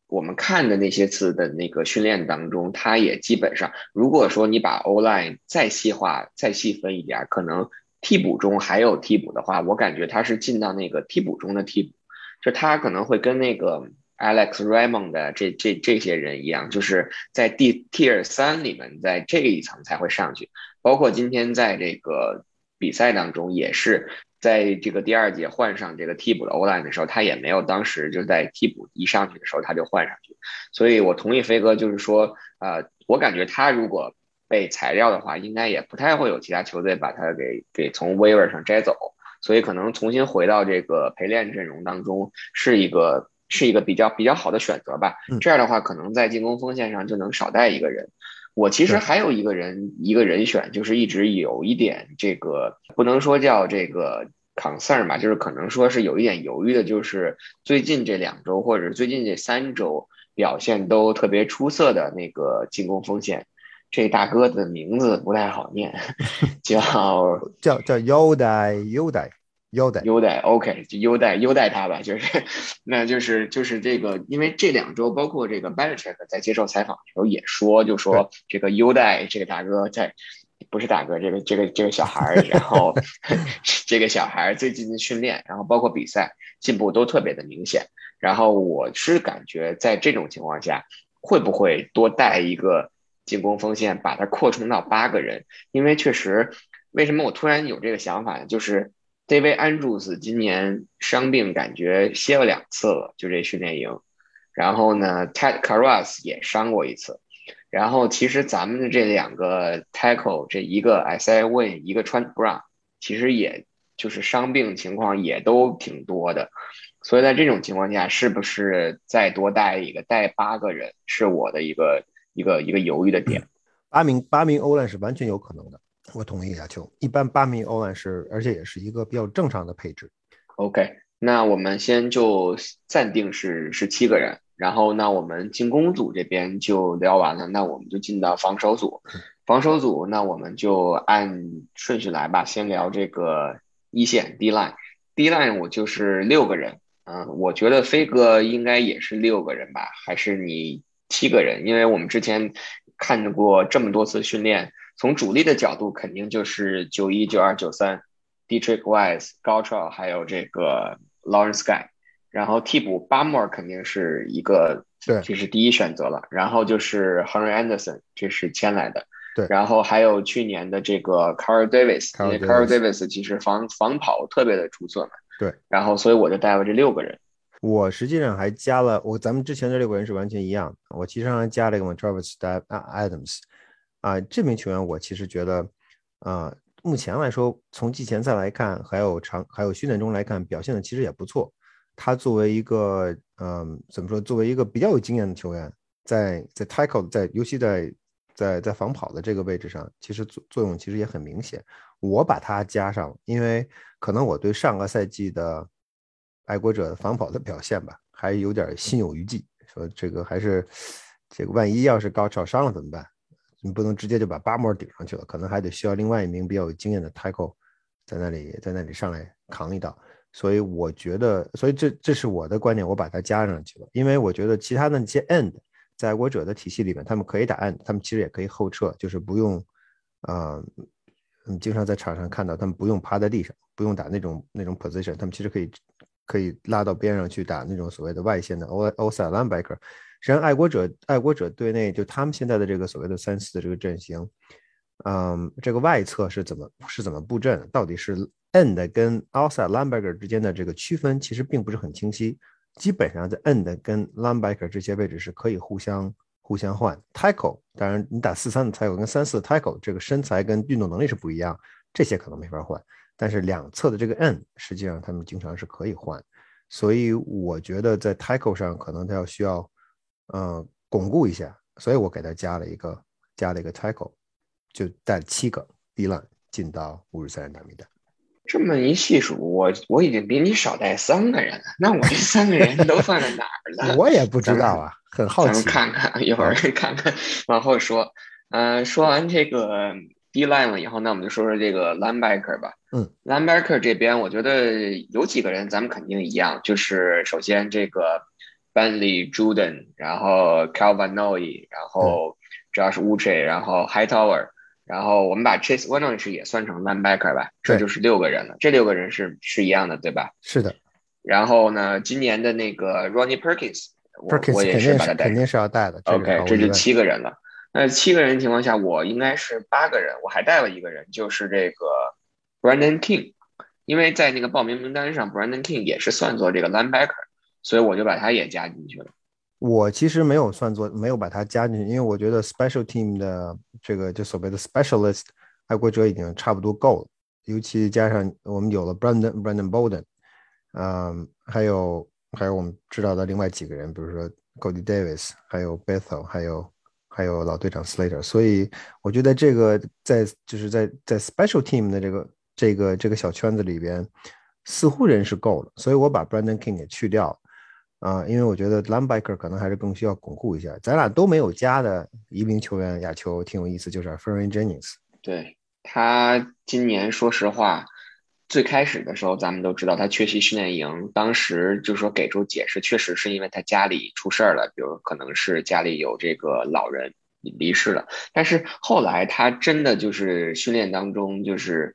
我们看的那些次的那个训练当中，他也基本上，如果说你把 O line 再细化、再细分一点，可能替补中还有替补的话，我感觉他是进到那个替补中的替补，就他可能会跟那个 Alex Raymond 的这这这些人一样，就是在第 Tier 三里面，在这一层才会上去。包括今天在这个比赛当中也是。在这个第二节换上这个替补的欧莱的时候，他也没有当时就在替补一上去的时候他就换上去，所以我同意飞哥，就是说，呃，我感觉他如果被裁掉的话，应该也不太会有其他球队把他给给从 waiver 上摘走，所以可能重新回到这个陪练阵容当中是一个是一个比较比较好的选择吧。这样的话，可能在进攻锋线上就能少带一个人。我其实还有一个人，一个人选，就是一直有一点这个，不能说叫这个 concern 吧，就是可能说是有一点犹豫的，就是最近这两周或者最近这三周表现都特别出色的那个进攻锋线，这大哥的名字不太好念，叫叫叫优待优待。优待，OK，就优待优待他吧，就是，那就是就是这个，因为这两周包括这个 Belichick 在接受采访的时候也说，就说这个优待这个大哥在，不是大哥，这个这个这个小孩儿，然后 这个小孩儿最近的训练，然后包括比赛进步都特别的明显，然后我是感觉在这种情况下，会不会多带一个进攻锋线，把它扩充到八个人？因为确实，为什么我突然有这个想法呢？就是。David Andrews 今年伤病感觉歇了两次了，就这训练营。然后呢，Ted Karras 也伤过一次。然后其实咱们的这两个 Tackle，这一个 s i Win，一个 Trent Brown，其实也就是伤病情况也都挺多的。所以在这种情况下，是不是再多带一个，带八个人，是我的一个一个一个犹豫的点。八名八名 OL 是完全有可能的。我同意亚秋，一般八米欧 line 是，而且也是一个比较正常的配置。OK，那我们先就暂定是是七个人，然后那我们进攻组这边就聊完了，那我们就进到防守组。防守组，那我们就按顺序来吧，先聊这个一线 D line，D line 我就是六个人，嗯，我觉得飞哥应该也是六个人吧，还是你七个人？因为我们之前看过这么多次训练。从主力的角度，肯定就是九一、九二、九三，Dietrich Wise、高超，还有这个 Lawrence Guy，然后替补 Bamor 肯定是一个，对，这是第一选择了。然后就是 Henry Anderson，这是签来的，对。然后还有去年的这个 Carl Davis，因为 Carl Davis 其实防防跑特别的出色嘛，对。然后所以我就带了这六个人。我实际上还加了，我咱们之前的六个人是完全一样的，我其实上还加了一个 Travis Adams。啊，这名球员我其实觉得，啊，目前来说，从季前赛来看，还有长还有训练中来看，表现的其实也不错。他作为一个，嗯，怎么说？作为一个比较有经验的球员，在在 tackle 在尤其在在在防跑的这个位置上，其实作作用其实也很明显。我把他加上，因为可能我对上个赛季的爱国者防跑的表现吧，还有点心有余悸。说这个还是这个，万一要是高潮伤了怎么办？你不能直接就把巴莫顶上去了，可能还得需要另外一名比较有经验的 tackle 在那里，在那里上来扛一刀。所以我觉得，所以这这是我的观点，我把它加上去了。因为我觉得其他的那些 end 在爱国者的体系里面，他们可以打 end，他们其实也可以后撤，就是不用，啊，嗯，经常在场上看到他们不用趴在地上，不用打那种那种 position，他们其实可以可以拉到边上去打那种所谓的外线的 o o s i d linebacker。实际上，爱国者爱国者队内就他们现在的这个所谓的三四的这个阵型，嗯，这个外侧是怎么是怎么布阵？到底是 end 跟 outside linebacker 之间的这个区分其实并不是很清晰。基本上在 end 跟 linebacker 这些位置是可以互相互相换。tackle 当然你打四三的 tackle 跟三四的 tackle 这个身材跟运动能力是不一样，这些可能没法换。但是两侧的这个 end 实际上他们经常是可以换。所以我觉得在 tackle 上可能他要需要。嗯，巩固一下，所以我给他加了一个加了一个 tackle，就带七个 D line 进到五十三人大名单。这么一细数，我我已经比你少带三个人了。那我这三个人都放在哪儿了？我也不知道啊，很好奇。看看一会儿看看，往后说。嗯，说完这个 D line 了以后，那我们就说说这个 linebacker 吧。嗯，linebacker 这边，我觉得有几个人咱们肯定一样，就是首先这个。Bentley、Jordan，然后 Calvin Noy，然后 Josh Uche，然后 Hightower，然后我们把 Chase Winovich 也算成 linebacker 吧，这就是六个人了。这六个人是是一样的，对吧？是的。然后呢，今年的那个 Ronnie Perkins，我我也是把他带，肯定是要带的。OK，这就七个人了。那七个人情况下，我应该是八个人，我还带了一个人，就是这个 Brandon King，因为在那个报名名单上，Brandon King 也是算作这个 linebacker，所以我就把他也加进去了。我其实没有算作，没有把他加进去，因为我觉得 special team 的这个就所谓的 specialist 爱国者已经差不多够了，尤其加上我们有了 Brandon Brandon Bolden，嗯，还有还有我们知道的另外几个人，比如说 Cody Davis，还有 Bethel，还有。还有老队长 Slater，所以我觉得这个在就是在在 Special Team 的这个这个这个小圈子里边，似乎人是够了，所以我把 Brandon King 给去掉了啊，因为我觉得 Linebacker 可能还是更需要巩固一下。咱俩都没有加的移民球员，亚球挺有意思，就是 f e r r n Jennings。对他今年说实话。最开始的时候，咱们都知道他缺席训练营，当时就说给出解释，确实是因为他家里出事儿了，比如可能是家里有这个老人离世了。但是后来他真的就是训练当中就是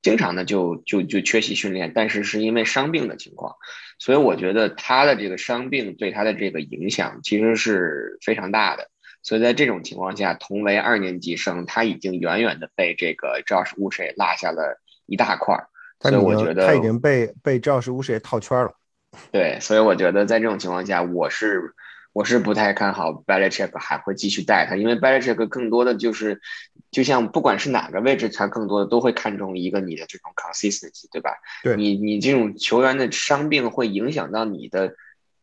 经常的就就就缺席训练，但是是因为伤病的情况，所以我觉得他的这个伤病对他的这个影响其实是非常大的。所以在这种情况下，同为二年级生，他已经远远的被这个 Josh w u s h 落下了一大块儿。所以我觉得他已经被被赵氏巫师也套圈了。对，所以我觉得在这种情况下，我是我是不太看好 Belichick 还会继续带他，因为 Belichick 更多的就是，就像不管是哪个位置，他更多的都会看重一个你的这种 consistency，对吧？对，你你这种球员的伤病会影响到你的，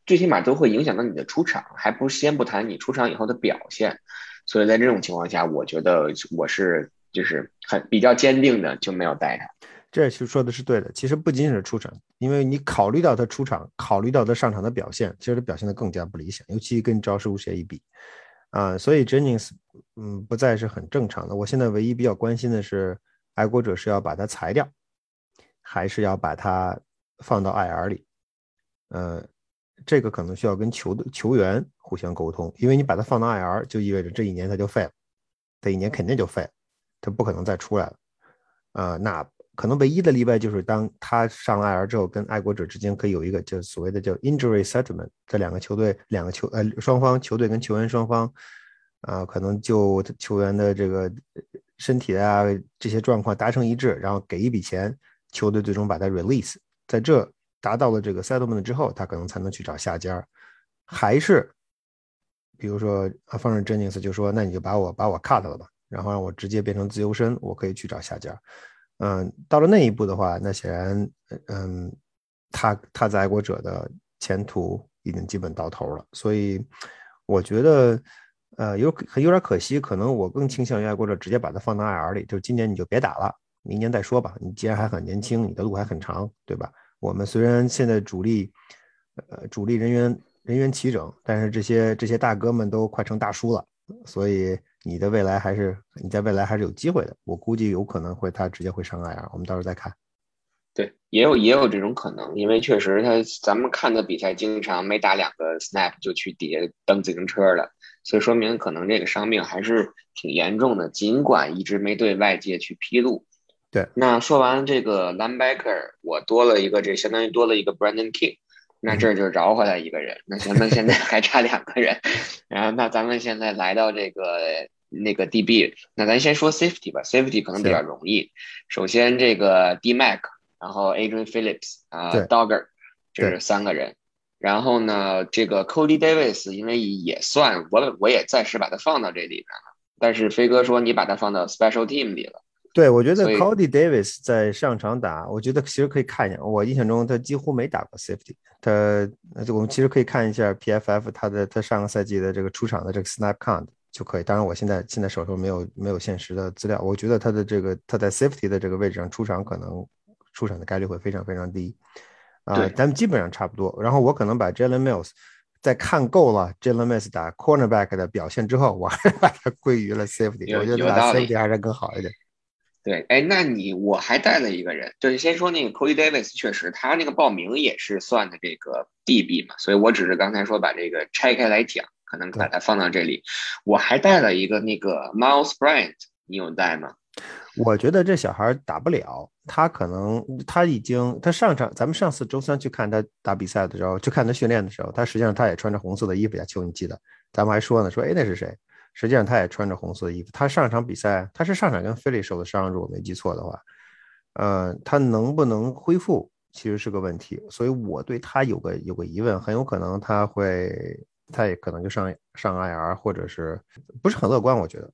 最起码都会影响到你的出场，还不先不谈你出场以后的表现。所以在这种情况下，我觉得我是就是很比较坚定的就没有带他。这其实说的是对的。其实不仅仅是出场，因为你考虑到他出场，考虑到他上场的表现，其实他表现的更加不理想，尤其跟招式无协一比，啊，所以 Jennings，嗯，不再是很正常的。我现在唯一比较关心的是，爱国者是要把他裁掉，还是要把他放到 IR 里？呃，这个可能需要跟球队球员互相沟通，因为你把他放到 IR，就意味着这一年他就废了，这一年肯定就废了，他不可能再出来了，啊，那。可能唯一的例外就是当他上了 IR 之后，跟爱国者之间可以有一个就所谓的叫 injury settlement，这两个球队两个球呃双方球队跟球员双方啊，可能就球员的这个身体啊这些状况达成一致，然后给一笔钱，球队最终把他 release，在这达到了这个 settlement 之后，他可能才能去找下家，还是比如说啊，放任 Jennings 就说，那你就把我把我 cut 了吧，然后让我直接变成自由身，我可以去找下家。嗯，到了那一步的话，那显然，嗯，他他在爱国者的前途已经基本到头了。所以，我觉得，呃，有可有点可惜。可能我更倾向于爱国者直接把他放到 IR 里，就今年你就别打了，明年再说吧。你既然还很年轻，你的路还很长，对吧？我们虽然现在主力，呃，主力人员人员齐整，但是这些这些大哥们都快成大叔了，所以。你的未来还是你在未来还是有机会的，我估计有可能会他直接会上 IR，我们到时候再看。对，也有也有这种可能，因为确实他咱们看的比赛经常没打两个 snap 就去底下蹬自行车了，所以说明可能这个伤病还是挺严重的，尽管一直没对外界去披露。对，那说完这个 linebacker，我多了一个这相当于多了一个 Brandon King。那这就饶回来一个人，那咱们现在 还差两个人，然后那咱们现在来到这个那个 DB，那咱先说 Safety 吧，Safety 可能比较容易。首先这个 D Mac，然后 Adrian Phillips 啊，Dogger，这是三个人。然后呢，这个 Cody Davis 因为也算我我也暂时把它放到这里边了，但是飞哥说你把它放到 Special Team 里了。对，我觉得 Cody Davis 在上场打，我觉得其实可以看一下。我印象中他几乎没打过 Safety。他，我们其实可以看一下 PFF 他的他上个赛季的这个出场的这个 Snap Count 就可以。当然，我现在现在手头没有没有现实的资料。我觉得他的这个他在 Safety 的这个位置上出场，可能出场的概率会非常非常低。啊，咱们基本上差不多。然后我可能把 Jalen Mills 在看够了 Jalen Mills 打 Cornerback 的表现之后，我还是把它归于了 Safety。我觉得打 Safety 还是更好一点。对，哎，那你我还带了一个人，就是先说那个 Cody Davis，确实他那个报名也是算的这个 DB 嘛，所以我只是刚才说把这个拆开来讲，可能把它放到这里。我还带了一个那个 Miles Bryant，你有带吗？我觉得这小孩打不了，他可能他已经他上场，咱们上次周三去看他打比赛的时候，去看他训练的时候，他实际上他也穿着红色的衣服呀，球你记得？咱们还说呢，说哎那是谁？实际上他也穿着红色的衣服。他上场比赛，他是上场跟菲利受的伤，如果没记错的话，呃，他能不能恢复其实是个问题。所以我对他有个有个疑问，很有可能他会，他也可能就上上 IR，或者是不是很乐观，我觉得。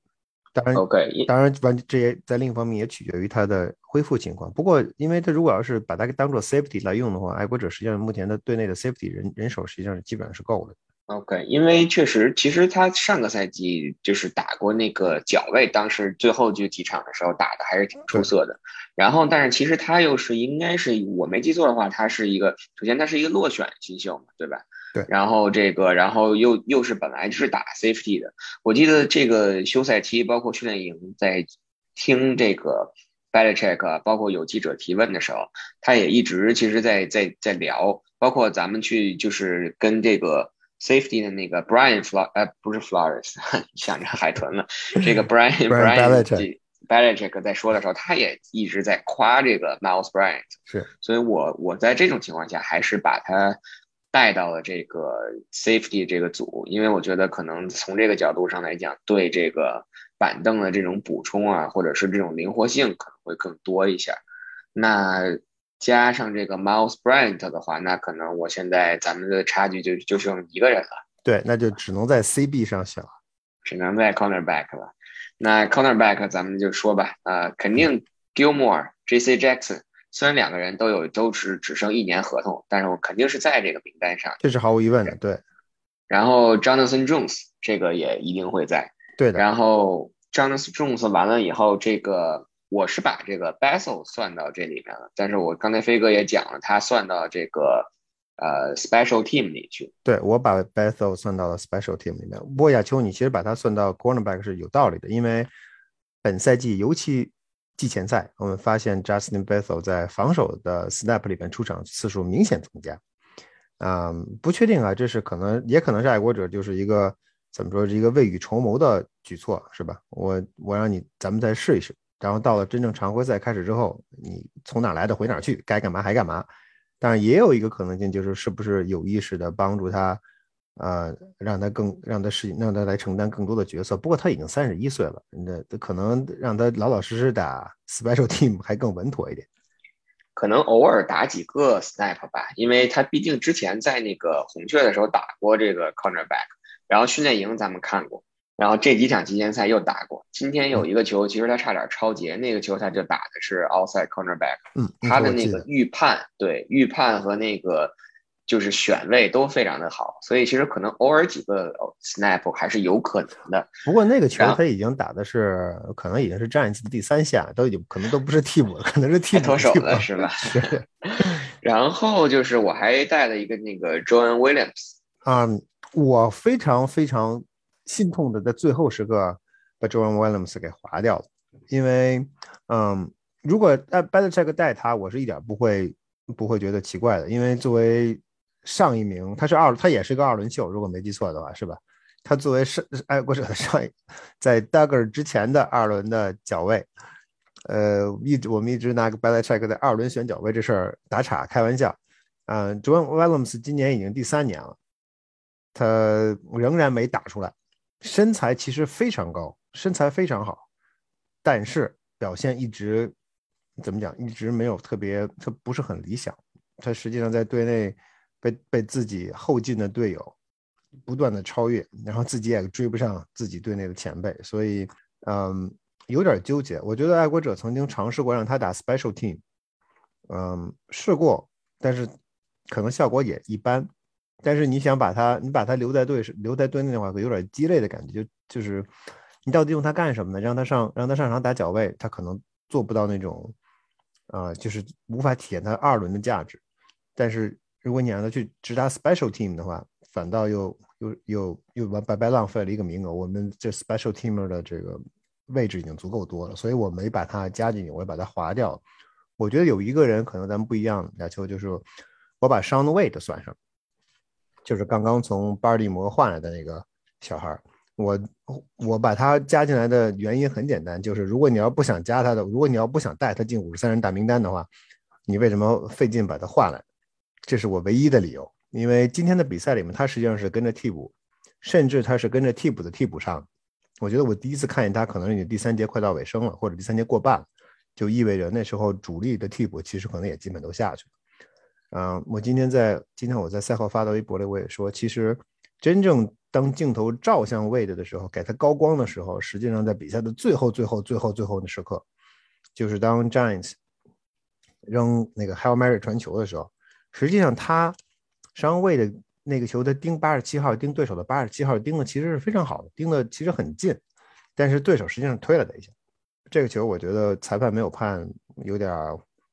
当然，OK，当然完这也在另一方面也取决于他的恢复情况。不过，因为他如果要是把他当做 safety 来用的话，爱国者实际上目前的队内的 safety 人人手实际上基本上是够的。OK，因为确实，其实他上个赛季就是打过那个脚位，当时最后就几场的时候打的还是挺出色的。然后，但是其实他又是应该是我没记错的话，他是一个首先他是一个落选新秀嘛，对吧？对。然后这个，然后又又是本来就是打 safety 的。我记得这个休赛期，包括训练营，在听这个 Belichick，包括有记者提问的时候，他也一直其实在在在聊，包括咱们去就是跟这个。Safety 的那个 Brian Flo 呃不是 Flores，想着海豚了。这个 Brian Brian Belichick 在说的时候，他也一直在夸这个 Miles Bryant。是，所以我我在这种情况下，还是把他带到了这个 Safety 这个组，因为我觉得可能从这个角度上来讲，对这个板凳的这种补充啊，或者是这种灵活性可能会更多一些。那。加上这个 Miles Bryant 的话，那可能我现在咱们的差距就就剩一个人了。对，那就只能在 CB 上选了，只能在 Cornerback 了。那 Cornerback 咱们就说吧，呃，肯定 Gilmore、J.C. Jackson，虽然两个人都有都是只剩一年合同，但是我肯定是在这个名单上，这是毫无疑问的。对。然后 Jonathan Jones 这个也一定会在。对的。然后 Jonathan Jones 完了以后，这个。我是把这个 Bessel 算到这里面了，但是我刚才飞哥也讲了，他算到这个呃 Special Team 里去。对，我把 Bessel 算到了 Special Team 里面。不过亚秋，你其实把它算到 Cornerback 是有道理的，因为本赛季尤其季前赛，我们发现 Justin Bessel 在防守的 Snap 里面出场次数明显增加。嗯，不确定啊，这是可能，也可能是爱国者就是一个怎么说，是一个未雨绸缪的举措，是吧？我我让你，咱们再试一试。然后到了真正常规赛开始之后，你从哪来的回哪去，该干嘛还干嘛。当然也有一个可能性，就是是不是有意识的帮助他，呃，让他更让他适应，让他来承担更多的角色。不过他已经三十一岁了，那可能让他老老实实打 special team 还更稳妥一点。可能偶尔打几个 snap 吧，因为他毕竟之前在那个红雀的时候打过这个 cornerback，然后训练营咱们看过。然后这几场季前赛又打过，今天有一个球，其实他差点超节，那个球他就打的是 outside cornerback，嗯，他的那个预判，对预判和那个就是选位都非常的好，所以其实可能偶尔几个 snap 还是有可能的。不过那个球他已经打的是，可能已经是战绩的第三下，都已经可能都不是替补了，可能是替脱手了，是吧？然后就是我还带了一个那个 John Williams，啊，我非常非常。心痛的在最后时刻把 Joan Williams 给划掉了，因为，嗯，如果带 Belichick 带他，我是一点不会不会觉得奇怪的，因为作为上一名，他是二，他也是个二轮秀，如果没记错的话，是吧？他作为上爱国者的上一，在 Duggar 之前的二轮的脚位，呃，一直我们一直拿个 Belichick 在二轮选脚位这事儿打岔开玩笑，嗯，Joan Williams 今年已经第三年了，他仍然没打出来。身材其实非常高，身材非常好，但是表现一直怎么讲？一直没有特别，他不是很理想。他实际上在队内被被自己后进的队友不断的超越，然后自己也追不上自己队内的前辈，所以嗯，有点纠结。我觉得爱国者曾经尝试过让他打 special team，嗯，试过，但是可能效果也一般。但是你想把他，你把他留在队留在队内的话，会有点鸡肋的感觉。就就是你到底用他干什么呢？让他上让他上场打脚位，他可能做不到那种，啊，就是无法体现他二轮的价值。但是如果你让他去直达 special team 的话，反倒又又又又白白浪费了一个名额。我们这 special teamer 的这个位置已经足够多了，所以我没把他加进去，我把他划掉。我觉得有一个人可能咱们不一样，亚秋就是我把 Sean Wade 算上，就是刚刚从巴尔的摩换来的那个小孩。我我把他加进来的原因很简单，就是如果你要不想加他的，如果你要不想带他进五十三人大名单的话，你为什么费劲把他换来？这是我唯一的理由。因为今天的比赛里面，他实际上是跟着替补，甚至他是跟着替补的替补上。我觉得我第一次看见他，可能已经第三节快到尾声了，或者第三节过半了，就意味着那时候主力的替补其实可能也基本都下去了。嗯，我今天在今天我在赛后发的微博里，我也说，其实真正。当镜头照向 Wade 的时候，给他高光的时候，实际上在比赛的最后、最后、最后、最后的时刻，就是当 Giants 扔那个 Hail Mary 传球的时候，实际上他上 Wade 那个球，他盯八十七号，盯对手的八十七号，盯的其实是非常好的，盯的其实很近，但是对手实际上推了他一下。这个球我觉得裁判没有判，有点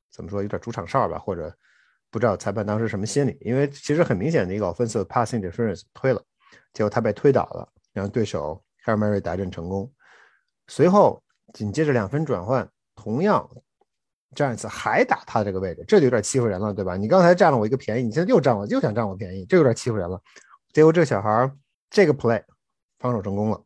怎么说，有点主场哨吧，或者不知道裁判当时什么心理，因为其实很明显的一个 offensive passing interference 推了。结果他被推倒了，然后对手 h a r Mary 打阵成功。随后紧接着两分转换，同样这一次还打他这个位置，这就有点欺负人了，对吧？你刚才占了我一个便宜，你现在又占我，又想占我便宜，这有点欺负人了。结果这个小孩这个 play 防守成功了，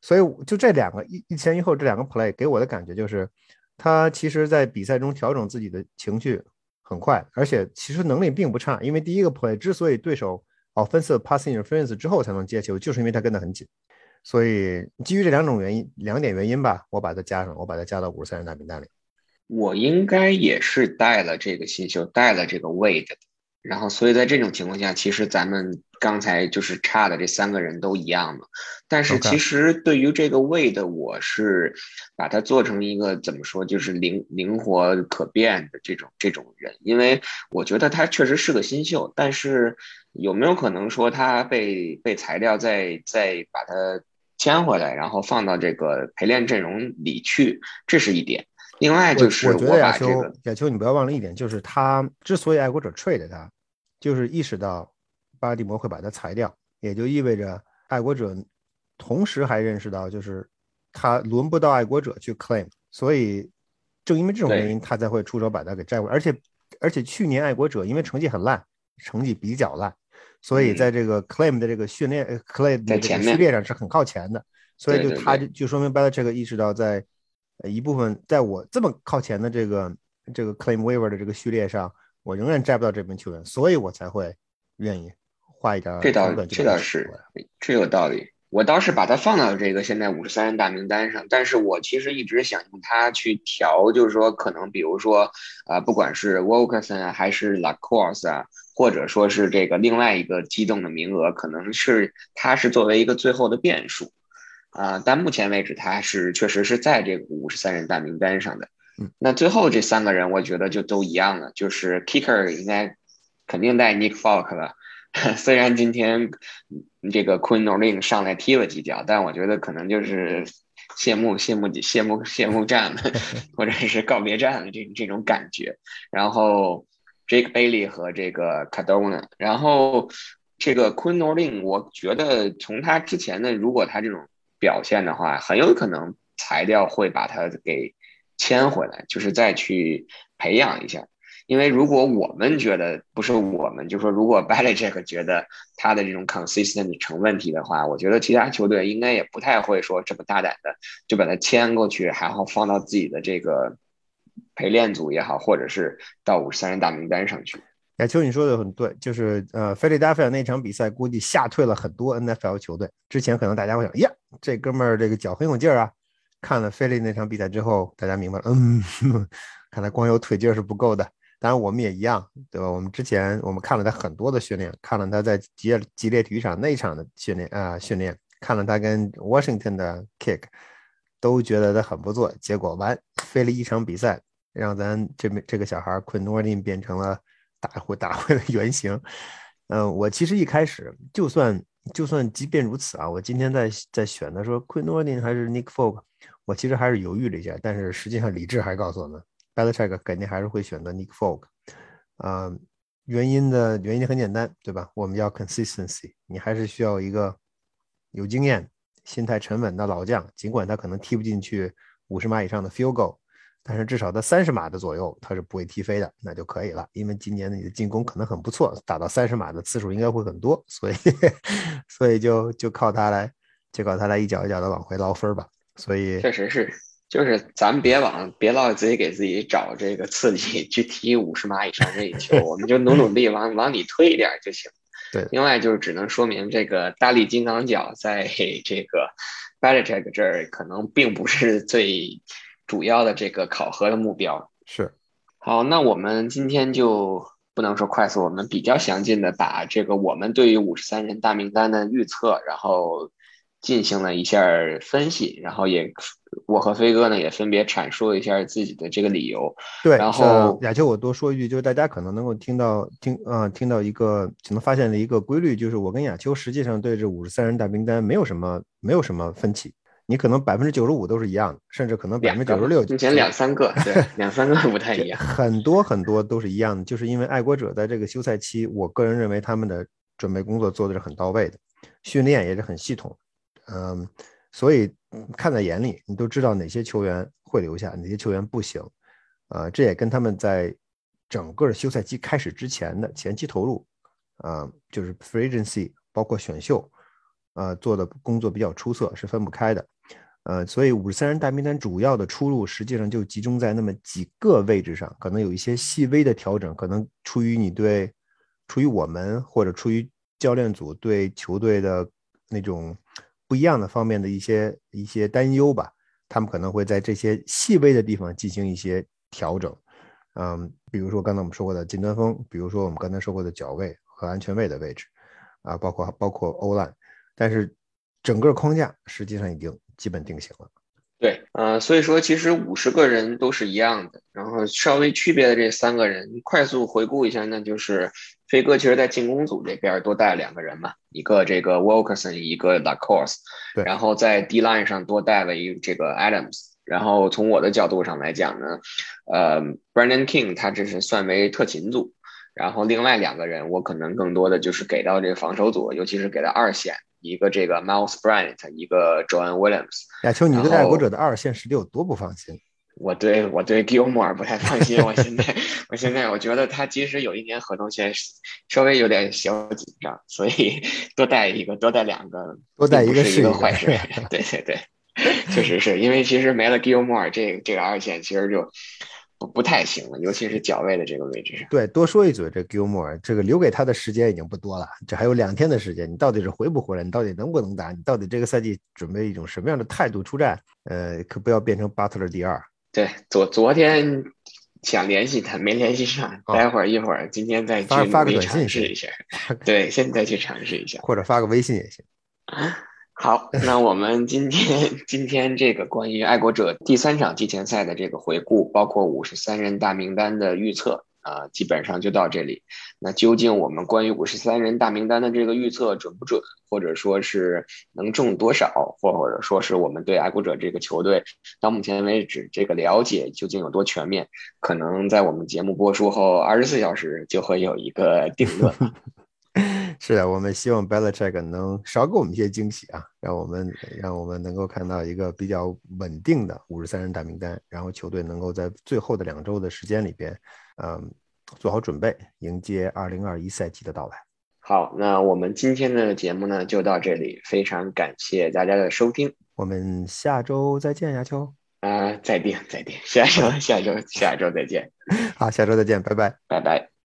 所以就这两个一一前一后这两个 play 给我的感觉就是，他其实在比赛中调整自己的情绪很快，而且其实能力并不差。因为第一个 play 之所以对手。offensive passing interference 之后才能接球，就是因为他跟得很紧，所以基于这两种原因，两点原因吧，我把它加上，我把它加到五十三人大名单里。我应该也是带了这个新秀，带了这个 Wade 的，然后所以在这种情况下，其实咱们刚才就是差的这三个人都一样的，但是其实对于这个 Wade，我是把它做成一个怎么说，就是灵灵活可变的这种这种人，因为我觉得他确实是个新秀，但是。有没有可能说他被被裁掉，再再把他签回来，然后放到这个陪练阵容里去？这是一点。另外就是我觉得亚秋亚秋，你不要忘了一点，就是他之所以爱国者 trade 他，就是意识到巴蒂摩会把他裁掉，也就意味着爱国者同时还认识到，就是他轮不到爱国者去 claim，所以正因为这种原因，他才会出手把他给摘回来。而且而且去年爱国者因为成绩很烂，成绩比较烂。所以在这个 claim 的这个训练，claim 的这个序列上是很靠前的，所以就他就就说明 Belichick 意识到在一部分在我这么靠前的这个这个 claim waiver 的这个序列上，我仍然摘不到这名球员，所以我才会愿意这倒这倒是，这有道理。我倒是把它放到这个现在五十三人大名单上，但是我其实一直想用它去调，就是说可能比如说啊，不管是 Wilkerson 还是 Lacoste 啊。或者说是这个另外一个机动的名额，可能是他是作为一个最后的变数，啊，但目前为止他是确实是在这个五十三人大名单上的。那最后这三个人，我觉得就都一样了，就是 Kicker 应该肯定带 Nick Folk 了，虽然今天这个 Quinn Norling 上来踢了几脚，但我觉得可能就是谢幕谢幕谢幕谢幕战了，或者是告别战了这这种感觉，然后。Jake Bailey 和这个 Cardona，然后这个 Quinn Norling，我觉得从他之前的，如果他这种表现的话，很有可能裁掉会把他给签回来，就是再去培养一下。因为如果我们觉得不是我们，就说如果 Belichick 觉得他的这种 consistent 成问题的话，我觉得其他球队应该也不太会说这么大胆的就把他签过去，还好放到自己的这个。陪练组也好，或者是到五十三人大名单上去。亚秋，你说的很对，就是呃，菲利达菲尔那场比赛估计吓退了很多 NFL 球队。之前可能大家会想，呀，这哥们儿这个脚很有劲儿啊。看了菲利那场比赛之后，大家明白了，嗯，看来光有腿劲儿是不够的。当然我们也一样，对吧？我们之前我们看了他很多的训练，看了他在吉吉列体育场那场的训练啊训练，看了他跟 Washington 的 kick，都觉得他很不错。结果完，飞了一场比赛。让咱这边这个小孩 Quinn Norling 变成了打会打会的原型。嗯，我其实一开始就算就算即便如此啊，我今天在在选的说 Quinn Norling 还是 Nick Folk，我其实还是犹豫了一下，但是实际上理智还告诉我们，Belichick 肯定还是会选择 Nick Folk。嗯，原因的原因很简单，对吧？我们要 consistency，你还是需要一个有经验、心态沉稳的老将，尽管他可能踢不进去五十码以上的 field goal，但是至少在三十码的左右他是不会踢飞的，那就可以了。因为今年的你的进攻可能很不错，打到三十码的次数应该会很多，所以所以就就靠他来，就靠他来一脚一脚的往回捞分吧。所以确实是。就是咱们别往别老自己给自己找这个刺激去踢五十码以上任意球，我们就努努力往往里推一点就行。对，另外就是只能说明这个大力金刚脚在这个 b a l i c h e k 这儿可能并不是最主要的这个考核的目标。是，好，那我们今天就不能说快速，我们比较详尽的把这个我们对于五十三人大名单的预测，然后。进行了一下分析，然后也我和飞哥呢也分别阐述了一下自己的这个理由。对，然后亚秋，我多说一句，就是大家可能能够听到听啊听到一个可能发现的一个规律，就是我跟亚秋实际上对这五十三人大名单没有什么没有什么分歧，你可能百分之九十五都是一样的，甚至可能百分之九十六，目前两三个，对，两三个不太一样，很多很多都是一样的，就是因为爱国者在这个休赛期，我个人认为他们的准备工作做的是很到位的，训练也是很系统。嗯，所以看在眼里，你都知道哪些球员会留下，哪些球员不行。啊，这也跟他们在整个休赛期开始之前的前期投入，啊，就是 free agency 包括选秀，啊，做的工作比较出色，是分不开的。呃，所以五十三人大名单主要的出路实际上就集中在那么几个位置上，可能有一些细微的调整，可能出于你对，出于我们或者出于教练组对球队的那种。不一样的方面的一些一些担忧吧，他们可能会在这些细微的地方进行一些调整，嗯，比如说刚才我们说过的近端锋，比如说我们刚才说过的脚位和安全位的位置，啊，包括包括欧兰，但是整个框架实际上已经基本定型了。对，呃，所以说其实五十个人都是一样的，然后稍微区别的这三个人，快速回顾一下，那就是。飞哥其实，在进攻组这边多带了两个人嘛，一个这个 Wilkerson，一个 Lacoste，对，然后在 D line 上多带了一这个 Adams，然后从我的角度上来讲呢，呃，Brandon King 他这是算为特勤组，然后另外两个人我可能更多的就是给到这个防守组，尤其是给到二线，一个这个 Miles Bryant，一个 John Williams。亚秋，你对爱国者的二线实力有多不放心？我对我对 Gilmore 不太放心，我现在我现在我觉得他即使有一年合同签，稍微有点小紧张，所以多带一个，多带两个，多带一个是一个坏事。对对对，确实是因为其实没了 Gilmore 这这个二线，其实就不不太行了，尤其是脚位的这个位置上。对，多说一嘴，这 Gilmore 这个留给他的时间已经不多了，这还有两天的时间，你到底是回不回来？你到底能不能打？你到底这个赛季准备一种什么样的态度出战？呃，可不要变成 Butler 第二。对，昨昨天想联系他，没联系上。待会儿一会儿，今天再去发个短信试一下。对，现在去尝试一下，或者发个微信也行。好，那我们今天今天这个关于爱国者第三场季前赛的这个回顾，包括五十三人大名单的预测。啊，基本上就到这里。那究竟我们关于五十三人大名单的这个预测准不准，或者说是能中多少，或或者说是我们对爱国者这个球队到目前为止这个了解究竟有多全面？可能在我们节目播出后二十四小时就会有一个定论。是的，我们希望 Belichick 能少给我们一些惊喜啊，让我们让我们能够看到一个比较稳定的五十三人大名单，然后球队能够在最后的两周的时间里边。嗯，做好准备，迎接二零二一赛季的到来。好，那我们今天的节目呢就到这里，非常感谢大家的收听，我们下周再见，亚秋。啊，再见，再见，下周，下周，下周再见。好，下周再见，拜拜，拜拜。